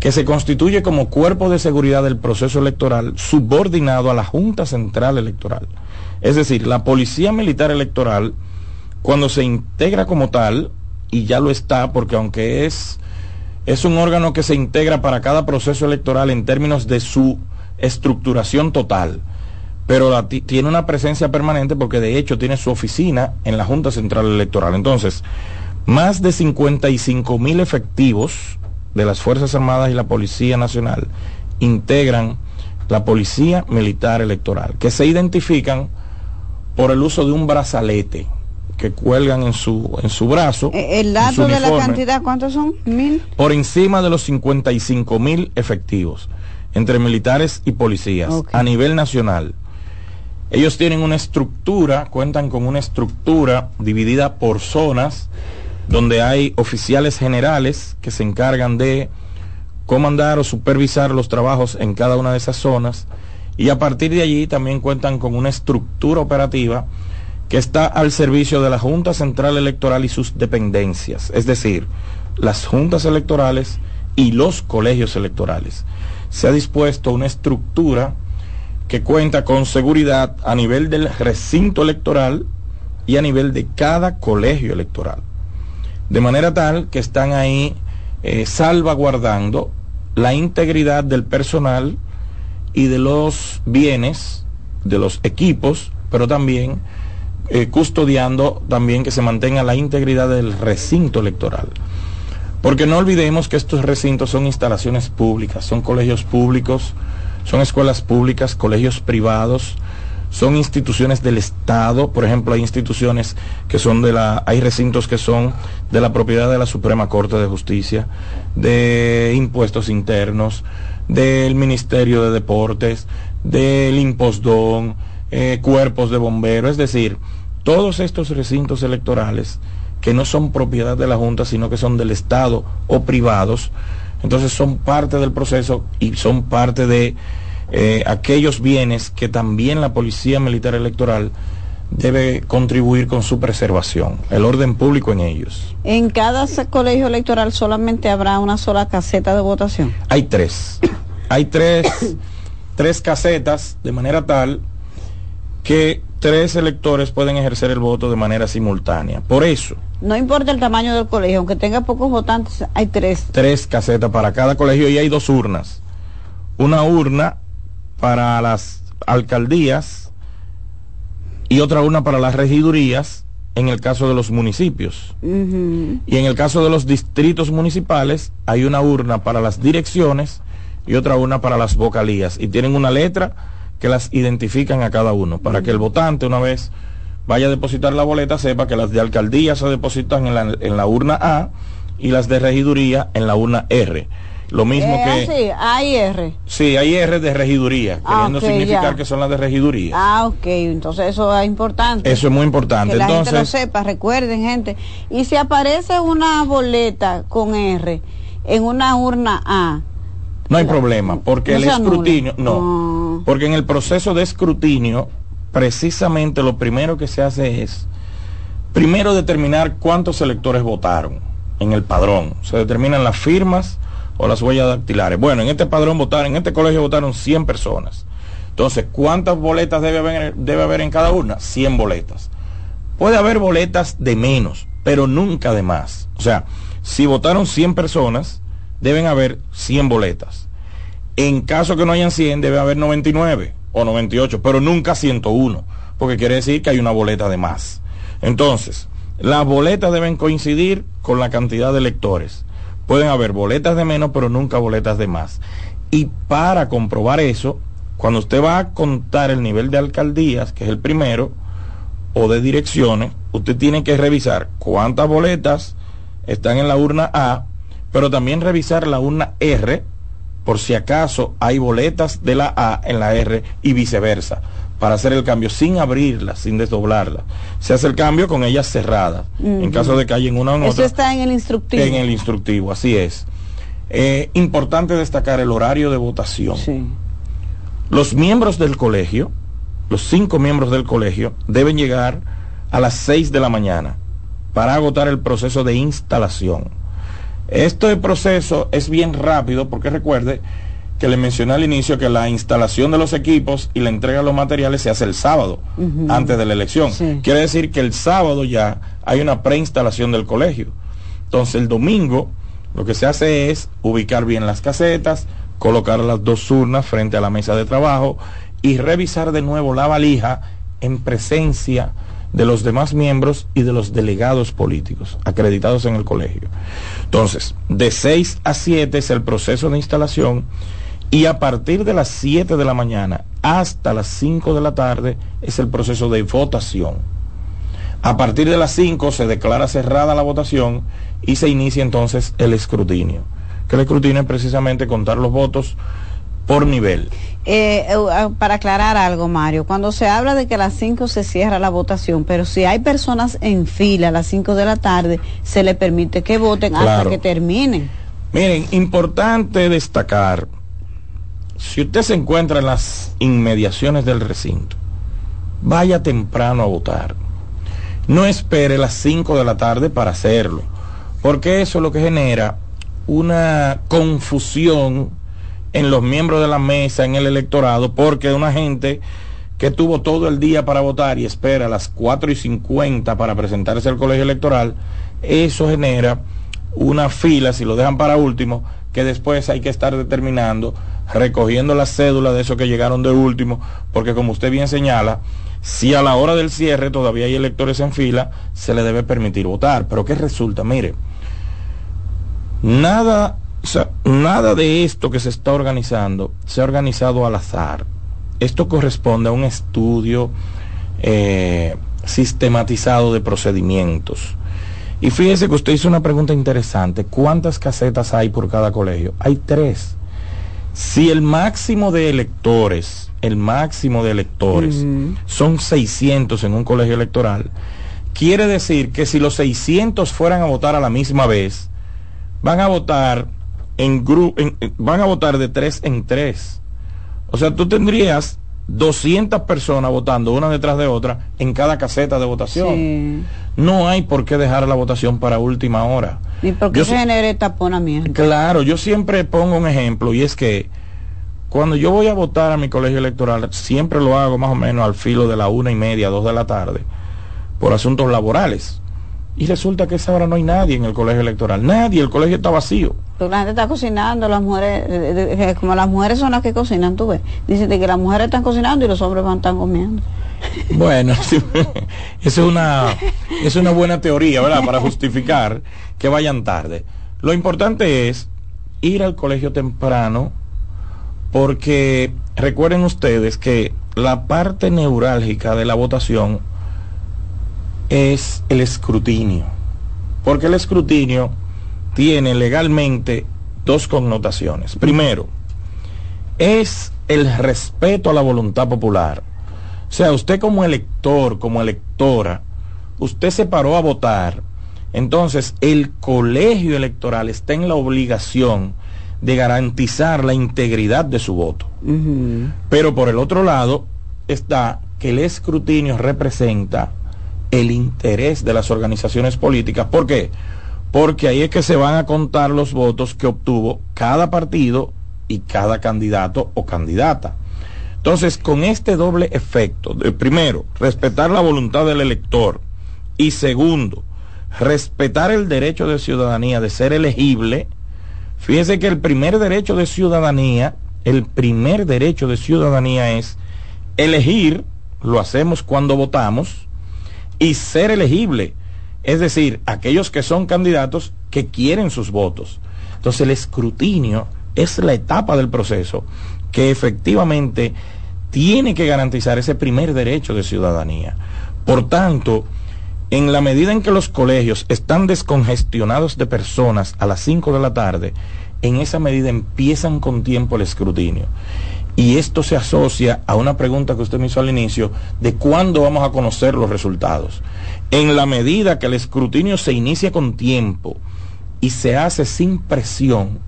que se constituye como cuerpo de seguridad del proceso electoral subordinado a la Junta Central Electoral. Es decir, la Policía Militar Electoral, cuando se integra como tal, y ya lo está, porque aunque es, es un órgano que se integra para cada proceso electoral en términos de su estructuración total, pero tiene una presencia permanente porque de hecho tiene su oficina en la Junta Central Electoral. Entonces, más de 55 mil efectivos de las Fuerzas Armadas y la Policía Nacional integran la Policía Militar Electoral, que se identifican por el uso de un brazalete que cuelgan en su en su brazo. Eh, ¿El dato de la cantidad cuántos son? ¿Mil? Por encima de los 55 mil efectivos entre militares y policías a nivel nacional. Ellos tienen una estructura, cuentan con una estructura dividida por zonas donde hay oficiales generales que se encargan de comandar o supervisar los trabajos en cada una de esas zonas y a partir de allí también cuentan con una estructura operativa que está al servicio de la Junta Central Electoral y sus dependencias, es decir, las juntas electorales y los colegios electorales se ha dispuesto una estructura que cuenta con seguridad a nivel del recinto electoral y a nivel de cada colegio electoral. De manera tal que están ahí eh, salvaguardando la integridad del personal y de los bienes, de los equipos, pero también eh, custodiando también que se mantenga la integridad del recinto electoral. Porque no olvidemos que estos recintos son instalaciones públicas, son colegios públicos, son escuelas públicas, colegios privados, son instituciones del Estado, por ejemplo, hay instituciones que son de la, hay recintos que son de la propiedad de la Suprema Corte de Justicia, de impuestos internos, del Ministerio de Deportes, del Impostón, eh, cuerpos de bomberos, es decir, todos estos recintos electorales que no son propiedad de la Junta, sino que son del Estado o privados, entonces son parte del proceso y son parte de eh, aquellos bienes que también la Policía Militar Electoral debe contribuir con su preservación, el orden público en ellos. En cada colegio electoral solamente habrá una sola caseta de votación. Hay tres. Hay tres, (coughs) tres casetas de manera tal que tres electores pueden ejercer el voto de manera simultánea. Por eso. No importa el tamaño del colegio, aunque tenga pocos votantes, hay tres. Tres casetas para cada colegio y hay dos urnas. Una urna para las alcaldías y otra urna para las regidurías en el caso de los municipios. Y en el caso de los distritos municipales hay una urna para las direcciones y otra urna para las vocalías. Y tienen una letra que las identifican a cada uno, para que el votante una vez vaya a depositar la boleta sepa que las de alcaldía se depositan en la, en la urna A y las de regiduría en la urna R. Lo mismo que... Sí, hay R. Sí, hay R de regiduría, ah, queriendo significar que son las de regiduría. Ah, ok, entonces eso es importante. Eso es muy importante. Que la gente lo sepa, recuerden gente. Y si aparece una boleta con R en una urna A, no hay problema, porque el escrutinio, no, porque en el proceso de escrutinio, precisamente lo primero que se hace es, primero determinar cuántos electores votaron en el padrón. Se determinan las firmas o las huellas dactilares. Bueno, en este padrón votaron, en este colegio votaron 100 personas. Entonces, ¿cuántas boletas debe haber, debe haber en cada una? 100 boletas. Puede haber boletas de menos, pero nunca de más. O sea, si votaron 100 personas, deben haber 100 boletas. En caso que no hayan 100, debe haber 99 o 98, pero nunca 101, porque quiere decir que hay una boleta de más. Entonces, las boletas deben coincidir con la cantidad de electores. Pueden haber boletas de menos, pero nunca boletas de más. Y para comprobar eso, cuando usted va a contar el nivel de alcaldías, que es el primero, o de direcciones, usted tiene que revisar cuántas boletas están en la urna A pero también revisar la urna R por si acaso hay boletas de la A en la R y viceversa, para hacer el cambio sin abrirla, sin desdoblarla. Se hace el cambio con ellas cerradas, en caso de que haya en una o en Eso está en el instructivo. En el instructivo, así es. Eh, importante destacar el horario de votación. Sí. Los miembros del colegio, los cinco miembros del colegio, deben llegar a las seis de la mañana para agotar el proceso de instalación este proceso es bien rápido porque recuerde que le mencioné al inicio que la instalación de los equipos y la entrega de los materiales se hace el sábado, antes de la elección. Quiere decir que el sábado ya hay una preinstalación del colegio. Entonces el domingo lo que se hace es ubicar bien las casetas, colocar las dos urnas frente a la mesa de trabajo y revisar de nuevo la valija en presencia de los demás miembros y de los delegados políticos acreditados en el colegio. Entonces, de 6 a 7 es el proceso de instalación y a partir de las 7 de la mañana hasta las 5 de la tarde es el proceso de votación. A partir de las 5 se declara cerrada la votación y se inicia entonces el escrutinio. Que el escrutinio es precisamente contar los votos por nivel. Eh, eh, ah, para aclarar algo, Mario, cuando se habla de que a las 5 se cierra la votación, pero si hay personas en fila a las 5 de la tarde, se le permite que voten hasta que terminen. Miren, importante destacar, si usted se encuentra en las inmediaciones del recinto, vaya temprano a votar. No espere las 5 de la tarde para hacerlo, porque eso es lo que genera una confusión en los miembros de la mesa, en el electorado, porque una gente que tuvo todo el día para votar y espera a las 4 y 50 para presentarse al colegio electoral, eso genera una fila, si lo dejan para último, que después hay que estar determinando, recogiendo las cédulas de esos que llegaron de último, porque como usted bien señala, si a la hora del cierre todavía hay electores en fila, se le debe permitir votar. Pero ¿qué resulta? Mire, nada nada de esto que se está organizando se ha organizado al azar. Esto corresponde a un estudio eh, sistematizado de procedimientos. Y fíjese que usted hizo una pregunta interesante. ¿Cuántas casetas hay por cada colegio? Hay tres. Si el máximo de electores, el máximo de electores son 600 en un colegio electoral, quiere decir que si los 600 fueran a votar a la misma vez, van a votar en grupo, van a votar de tres en tres. O sea, tú tendrías 200 personas votando una detrás de otra en cada caseta de votación. No hay por qué dejar la votación para última hora. Ni porque se genere taponamiento. Claro, yo siempre pongo un ejemplo y es que cuando yo voy a votar a mi colegio electoral, siempre lo hago más o menos al filo de la una y media, dos de la tarde, por asuntos laborales. Y resulta que a esa hora no hay nadie en el colegio electoral. Nadie, el colegio está vacío. Pero la gente está cocinando, las mujeres, eh, eh, como las mujeres son las que cocinan, tú ves. Dicen que las mujeres están cocinando y los hombres van estar comiendo. (laughs) Bueno, sí, (laughs) es una, es una buena teoría, ¿verdad? Para justificar que vayan tarde. Lo importante es ir al colegio temprano, porque recuerden ustedes que la parte neurálgica de la votación es el escrutinio. Porque el escrutinio tiene legalmente dos connotaciones. Primero, es el respeto a la voluntad popular. O sea, usted como elector, como electora, usted se paró a votar. Entonces, el colegio electoral está en la obligación de garantizar la integridad de su voto. Pero por el otro lado está que el escrutinio representa el interés de las organizaciones políticas. ¿Por qué? Porque ahí es que se van a contar los votos que obtuvo cada partido y cada candidato o candidata. Entonces, con este doble efecto, primero, respetar la voluntad del elector y segundo, respetar el derecho de ciudadanía de ser elegible, fíjese que el primer derecho de ciudadanía, el primer derecho de ciudadanía es elegir, lo hacemos cuando votamos, y ser elegible. Es decir, aquellos que son candidatos que quieren sus votos. Entonces el escrutinio es la etapa del proceso que efectivamente tiene que garantizar ese primer derecho de ciudadanía. Por tanto, en la medida en que los colegios están descongestionados de personas a las 5 de la tarde, en esa medida empiezan con tiempo el escrutinio. Y esto se asocia a una pregunta que usted me hizo al inicio de cuándo vamos a conocer los resultados. En la medida que el escrutinio se inicia con tiempo y se hace sin presión,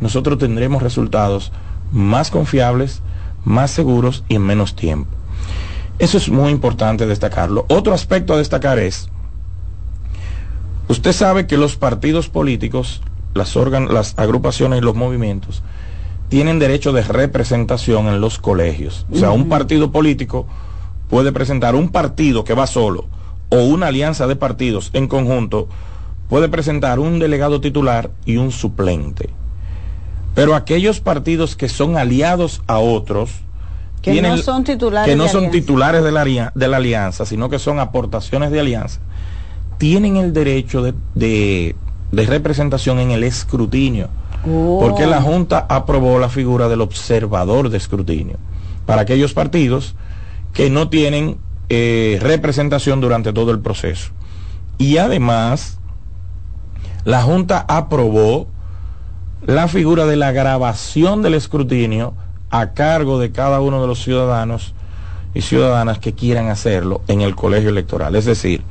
nosotros tendremos resultados más confiables, más seguros y en menos tiempo. Eso es muy importante destacarlo. Otro aspecto a destacar es, usted sabe que los partidos políticos, las, las agrupaciones y los movimientos, tienen derecho de representación en los colegios. O sea, un partido político puede presentar un partido que va solo o una alianza de partidos en conjunto, puede presentar un delegado titular y un suplente. Pero aquellos partidos que son aliados a otros, que no son titulares, que no son titulares de la, de la alianza, sino que son aportaciones de alianza, tienen el derecho de, de, de representación en el escrutinio porque la. Junta aprobó la figura del observador de escrutinio para aquellos partidos que no tienen eh, representación durante todo el proceso. Y además, la Junta aprobó la figura de la grabación del escrutinio a cargo de cada uno de los ciudadanos y ciudadanas que quieran hacerlo en el colegio electoral. Es decir,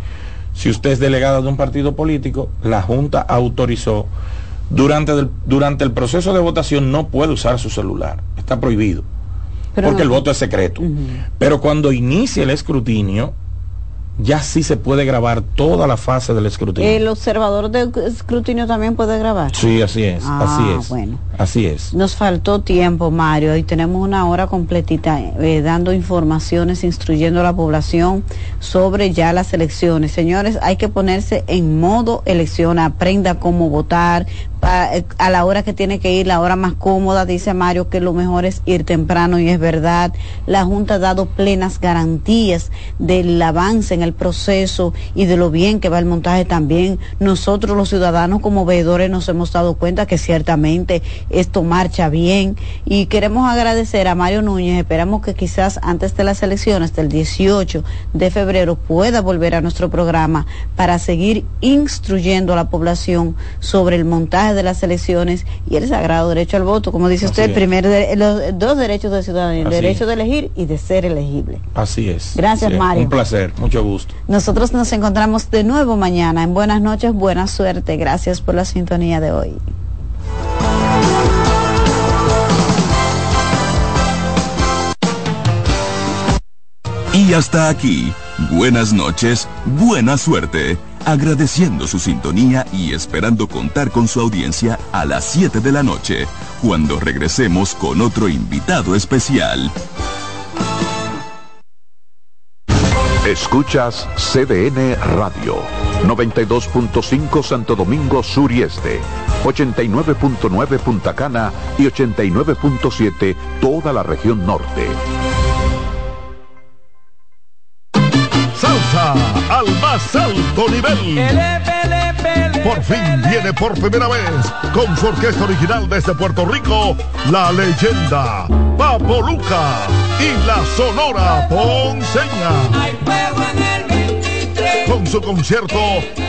si usted es delegado de un partido político, la Junta autorizó durante el, durante el proceso de votación no puede usar su celular, está prohibido, porque el voto es secreto. Pero cuando inicia el escrutinio, ya sí se puede grabar toda la fase del escrutinio. ¿El observador de escrutinio también puede grabar? Sí, así es, así ah, es. Bueno. Así es. Nos faltó tiempo, Mario, y tenemos una hora completita eh, dando informaciones, instruyendo a la población sobre ya las elecciones. Señores, hay que ponerse en modo elección, aprenda cómo votar, a, la hora que tiene que ir, la hora más cómoda, dice Mario que lo mejor es ir temprano y es verdad. La Junta ha dado plenas garantías del avance en el proceso y de lo bien que va el montaje también. Nosotros los ciudadanos como veedores nos hemos dado cuenta que ciertamente esto marcha bien y queremos agradecer a Mario Núñez. Esperamos que quizás antes de las elecciones del 18 de febrero pueda volver a nuestro programa para seguir instruyendo a la población sobre el montaje de las elecciones y el sagrado derecho al voto, como dice usted, primer los dos derechos de ciudadanía, el derecho de elegir y de ser elegible. Así es. Gracias, Mario. Un placer, mucho gusto. Nosotros nos encontramos de nuevo mañana en Buenas noches, buena suerte. Gracias por la sintonía de hoy. Y hasta aquí, buenas noches, buena suerte, agradeciendo su sintonía y esperando contar con su audiencia a las 7 de la noche, cuando regresemos con otro invitado especial. Escuchas CDN Radio, 92.5 Santo Domingo Sur y Este, 89.9 Punta Cana y 89.7 toda la región norte. Salsa al más alto nivel. Por fin viene por primera vez con su orquesta original desde Puerto Rico, la leyenda Papo Luca y la Sonora Ponceña. Con su concierto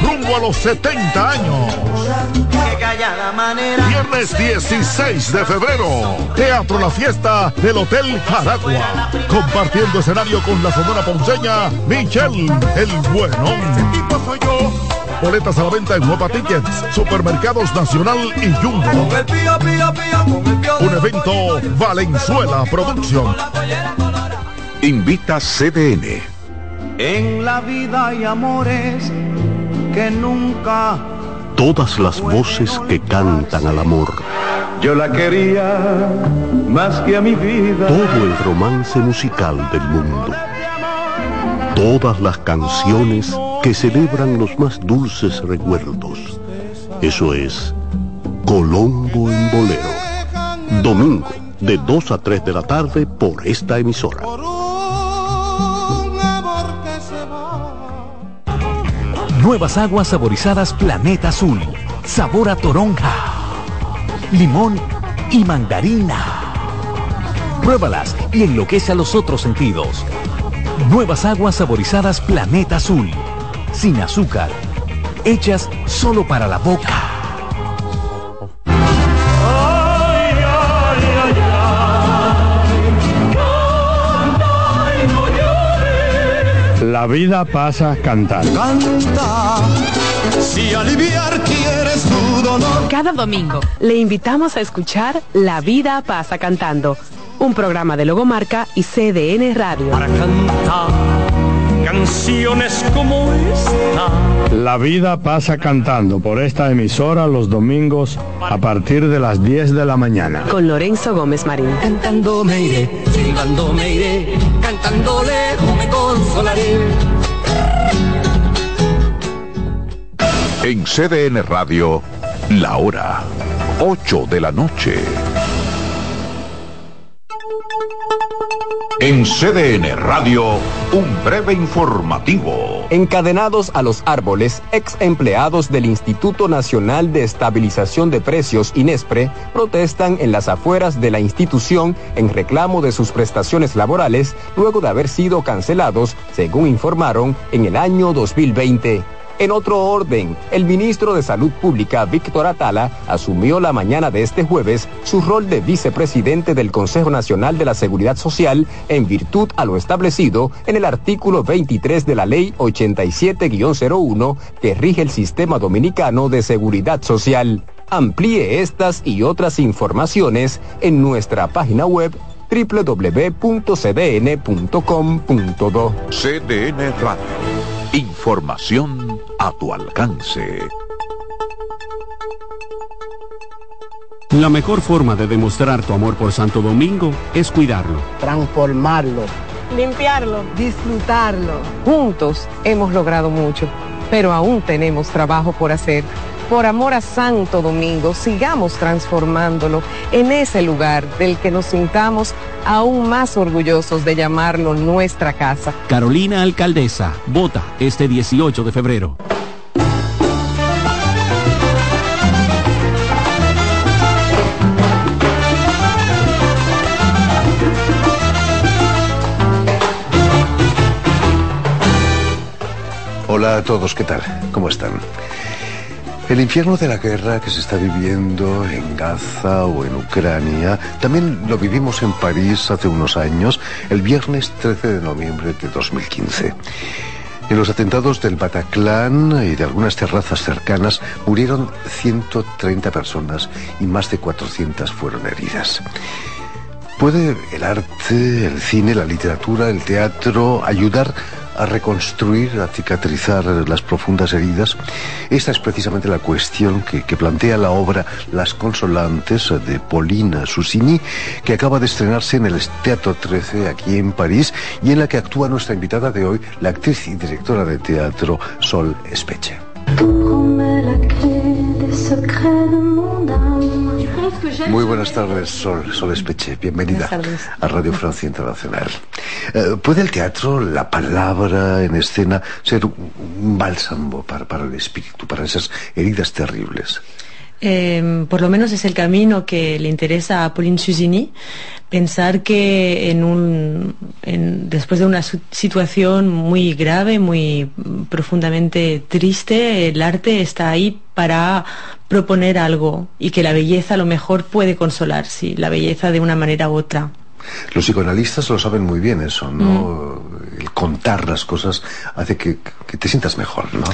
rumbo a los 70 años. Viernes 16 de febrero, Teatro La Fiesta del Hotel Jaragua. Compartiendo escenario con la Sonora Ponceña, Michelle el Bueno. Boletas a la venta en Nueva Tickets, Supermercados Nacional y Jumbo. Un evento Valenzuela Producción. Invita CDN. En la vida hay amores que nunca todas las voces que cantan al amor. Yo la quería más que a mi vida. Todo el romance musical del mundo. Todas las canciones que celebran los más dulces recuerdos. Eso es Colombo en Bolero. Domingo, de 2 a 3 de la tarde por esta emisora. Nuevas aguas saborizadas Planeta Azul. Sabor a toronja, limón y mandarina. Pruébalas y enloquece a los otros sentidos. Nuevas aguas saborizadas Planeta Azul. Sin azúcar. Hechas solo para la boca. La vida pasa cantando. Canta, si aliviar quieres tu dolor. Cada domingo le invitamos a escuchar La vida pasa cantando, un programa de Logomarca y CDN Radio. Para cantar canciones como esta. La vida pasa cantando por esta emisora los domingos a partir de las 10 de la mañana. Con Lorenzo Gómez Marín. Cantando me iré, silbando me iré, cantando lejos me consolaré. En CDN Radio, la hora 8 de la noche. En CDN Radio, un breve informativo. Encadenados a los árboles, ex empleados del Instituto Nacional de Estabilización de Precios, INESPRE, protestan en las afueras de la institución en reclamo de sus prestaciones laborales luego de haber sido cancelados, según informaron, en el año 2020. En otro orden, el ministro de Salud Pública, Víctor Atala, asumió la mañana de este jueves su rol de vicepresidente del Consejo Nacional de la Seguridad Social en virtud a lo establecido en el artículo 23 de la Ley 87-01 que rige el sistema dominicano de seguridad social. Amplíe estas y otras informaciones en nuestra página web www.cdn.com.do. CDN Radio. Información a tu alcance. La mejor forma de demostrar tu amor por Santo Domingo es cuidarlo, transformarlo, limpiarlo, disfrutarlo. Juntos hemos logrado mucho, pero aún tenemos trabajo por hacer por amor a Santo Domingo, sigamos transformándolo en ese lugar del que nos sintamos aún más orgullosos de llamarlo nuestra casa. Carolina Alcaldesa, vota este 18 de febrero. Hola a todos, ¿qué tal? ¿Cómo están? El infierno de la guerra que se está viviendo en Gaza o en Ucrania, también lo vivimos en París hace unos años, el viernes 13 de noviembre de 2015. En los atentados del Bataclan y de algunas terrazas cercanas murieron 130 personas y más de 400 fueron heridas. ¿Puede el arte, el cine, la literatura, el teatro ayudar a reconstruir, a cicatrizar las profundas heridas? Esta es precisamente la cuestión que, que plantea la obra Las Consolantes de Paulina Susini, que acaba de estrenarse en el Teatro 13 aquí en París y en la que actúa nuestra invitada de hoy, la actriz y directora de teatro Sol Espeche. Muy buenas tardes, Sol, Sol Espeche. Bienvenida a Radio Francia Internacional. Eh, ¿Puede el teatro, la palabra en escena, ser un bálsamo para, para el espíritu, para esas heridas terribles? Eh, por lo menos es el camino que le interesa a Pauline Susini, pensar que en un, en, después de una situación muy grave, muy profundamente triste, el arte está ahí para proponer algo y que la belleza a lo mejor puede consolar, sí, la belleza de una manera u otra. Los psicoanalistas lo saben muy bien eso, ¿no? Mm. El contar las cosas hace que, que te sientas mejor, ¿no?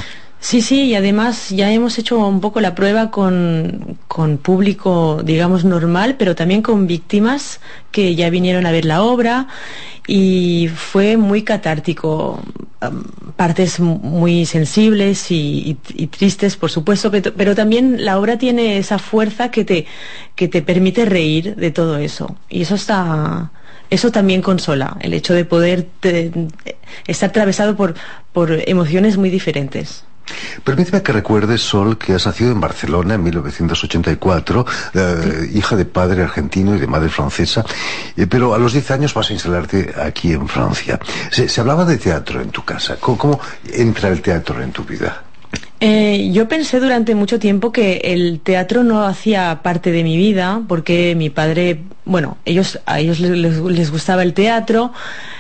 Sí, sí, y además ya hemos hecho un poco la prueba con, público, digamos, normal, pero también con víctimas que ya vinieron a ver la obra y fue muy catártico. Partes muy sensibles y, y, y tristes, por supuesto, pero, pero, también la obra tiene esa fuerza que te, que te permite reír de todo eso. Y eso está, eso también consola, el hecho de poder te, estar atravesado por, por emociones muy diferentes. Permíteme que recuerde, Sol, que has nacido en Barcelona en 1984, eh, sí. hija de padre argentino y de madre francesa, eh, pero a los 10 años vas a instalarte aquí en Francia. Se, se hablaba de teatro en tu casa. ¿Cómo, ¿Cómo, entra el teatro en tu vida? Eh, yo pensé durante mucho tiempo que el teatro no hacía parte de mi vida, porque mi padre, bueno, ellos, a ellos les, les gustaba el teatro,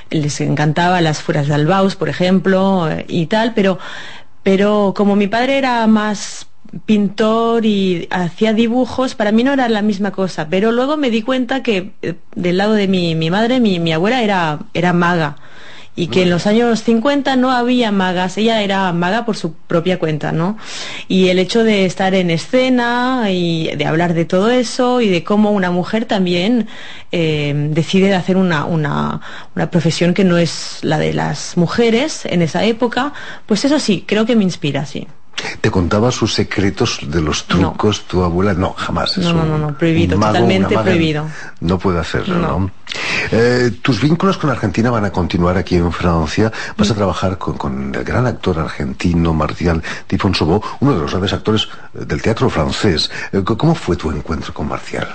les encantaba las fueras de Albaus, por ejemplo, y tal, pero pero como mi padre era más pintor y hacía dibujos, para mí no era la misma cosa. Pero luego me di cuenta que eh, del lado de mi, mi madre, mi, mi, abuela era, era maga. Y que en los años 50 no había magas, ella era maga por su propia cuenta, ¿no? Y el hecho de estar en escena y de hablar de todo eso y de cómo una mujer también eh, decide hacer una, una, una profesión que no es la de las mujeres en esa época, pues eso sí, creo que me inspira, sí. ¿Te contaba sus secretos de los trucos no. tu abuela? No, jamás. No, no, no, no, prohibido, mago, totalmente prohibido. No puede hacerlo, no. ¿no? Eh, tus vínculos con Argentina van a continuar aquí en Francia. Vas a trabajar con, con el gran actor argentino Marcial Di Fonsobó, uno de los grandes actores del teatro francés. Eh, ¿Cómo fue tu encuentro con Marcial?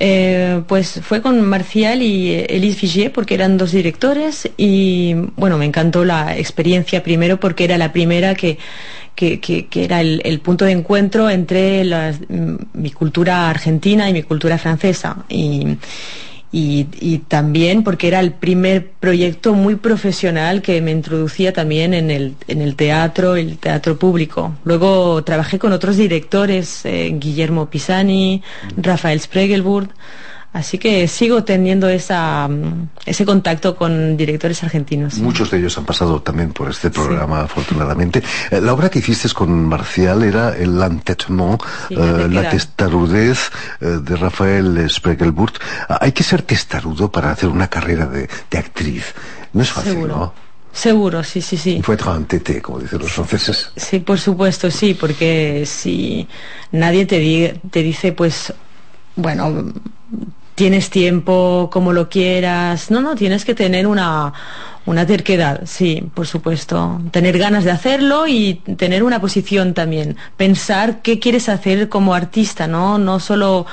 Eh, pues fue con Marcial y Elise Figier porque eran dos directores y bueno, me encantó la experiencia primero porque era la primera que, que, que, que era el, el, punto de encuentro entre las, mi cultura argentina y mi cultura francesa. Y, y, y, también porque era el primer proyecto muy profesional que me introducía también en el, en el teatro, el teatro público. Luego trabajé con otros directores, eh, Guillermo Pisani, Rafael Spregelburg. Así que sigo teniendo esa, ese contacto con directores argentinos. Muchos de ellos han pasado también por este programa, sí. afortunadamente. Eh, la obra que hiciste con Marcial era El Entêtement, sí, eh, la testarudez eh, de Rafael Spregelburg. Hay que ser testarudo para hacer una carrera de, de actriz. No es fácil, Seguro. ¿no? Seguro, sí, sí, sí. Être entêté, como dicen los franceses. Sí, por supuesto, sí, porque si nadie te, di te dice, pues, bueno, tienes tiempo como lo quieras. No, no, tienes que tener una, una terquedad, sí, por supuesto. Tener ganas de hacerlo y tener una posición también. Pensar qué quieres hacer como artista, ¿no? No solo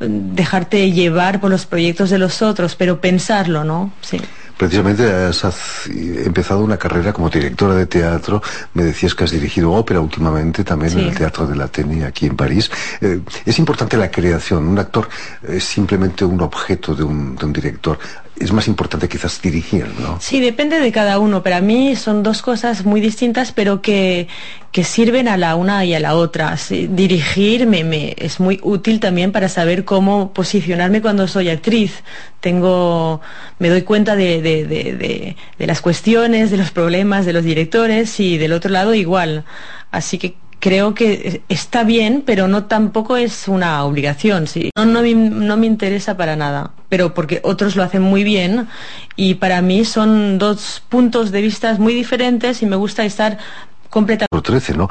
dejarte llevar por los proyectos de los otros, pero pensarlo, ¿no? Sí. Precisamente has empezado una carrera como directora de teatro. Me decías que has dirigido ópera últimamente también en el Teatro de la Atene aquí en París. Eh, es importante la creación. Un actor es simplemente un objeto de un, de un director es más importante quizás dirigir, ¿no? Sí, depende de cada uno. Para mí son dos cosas muy distintas, pero que, que sirven a la una y a la otra. dirigir me, es muy útil también para saber cómo posicionarme cuando soy actriz. Tengo, me doy cuenta de, de, de, de las cuestiones, de los problemas de los directores y del otro lado igual. Así que creo que está bien, pero no tampoco es una obligación. ¿sí? No, no, no, me interesa para nada, pero porque otros lo hacen muy bien y para mí son dos puntos de vista muy diferentes y me gusta estar completamente. Por 13, ¿no?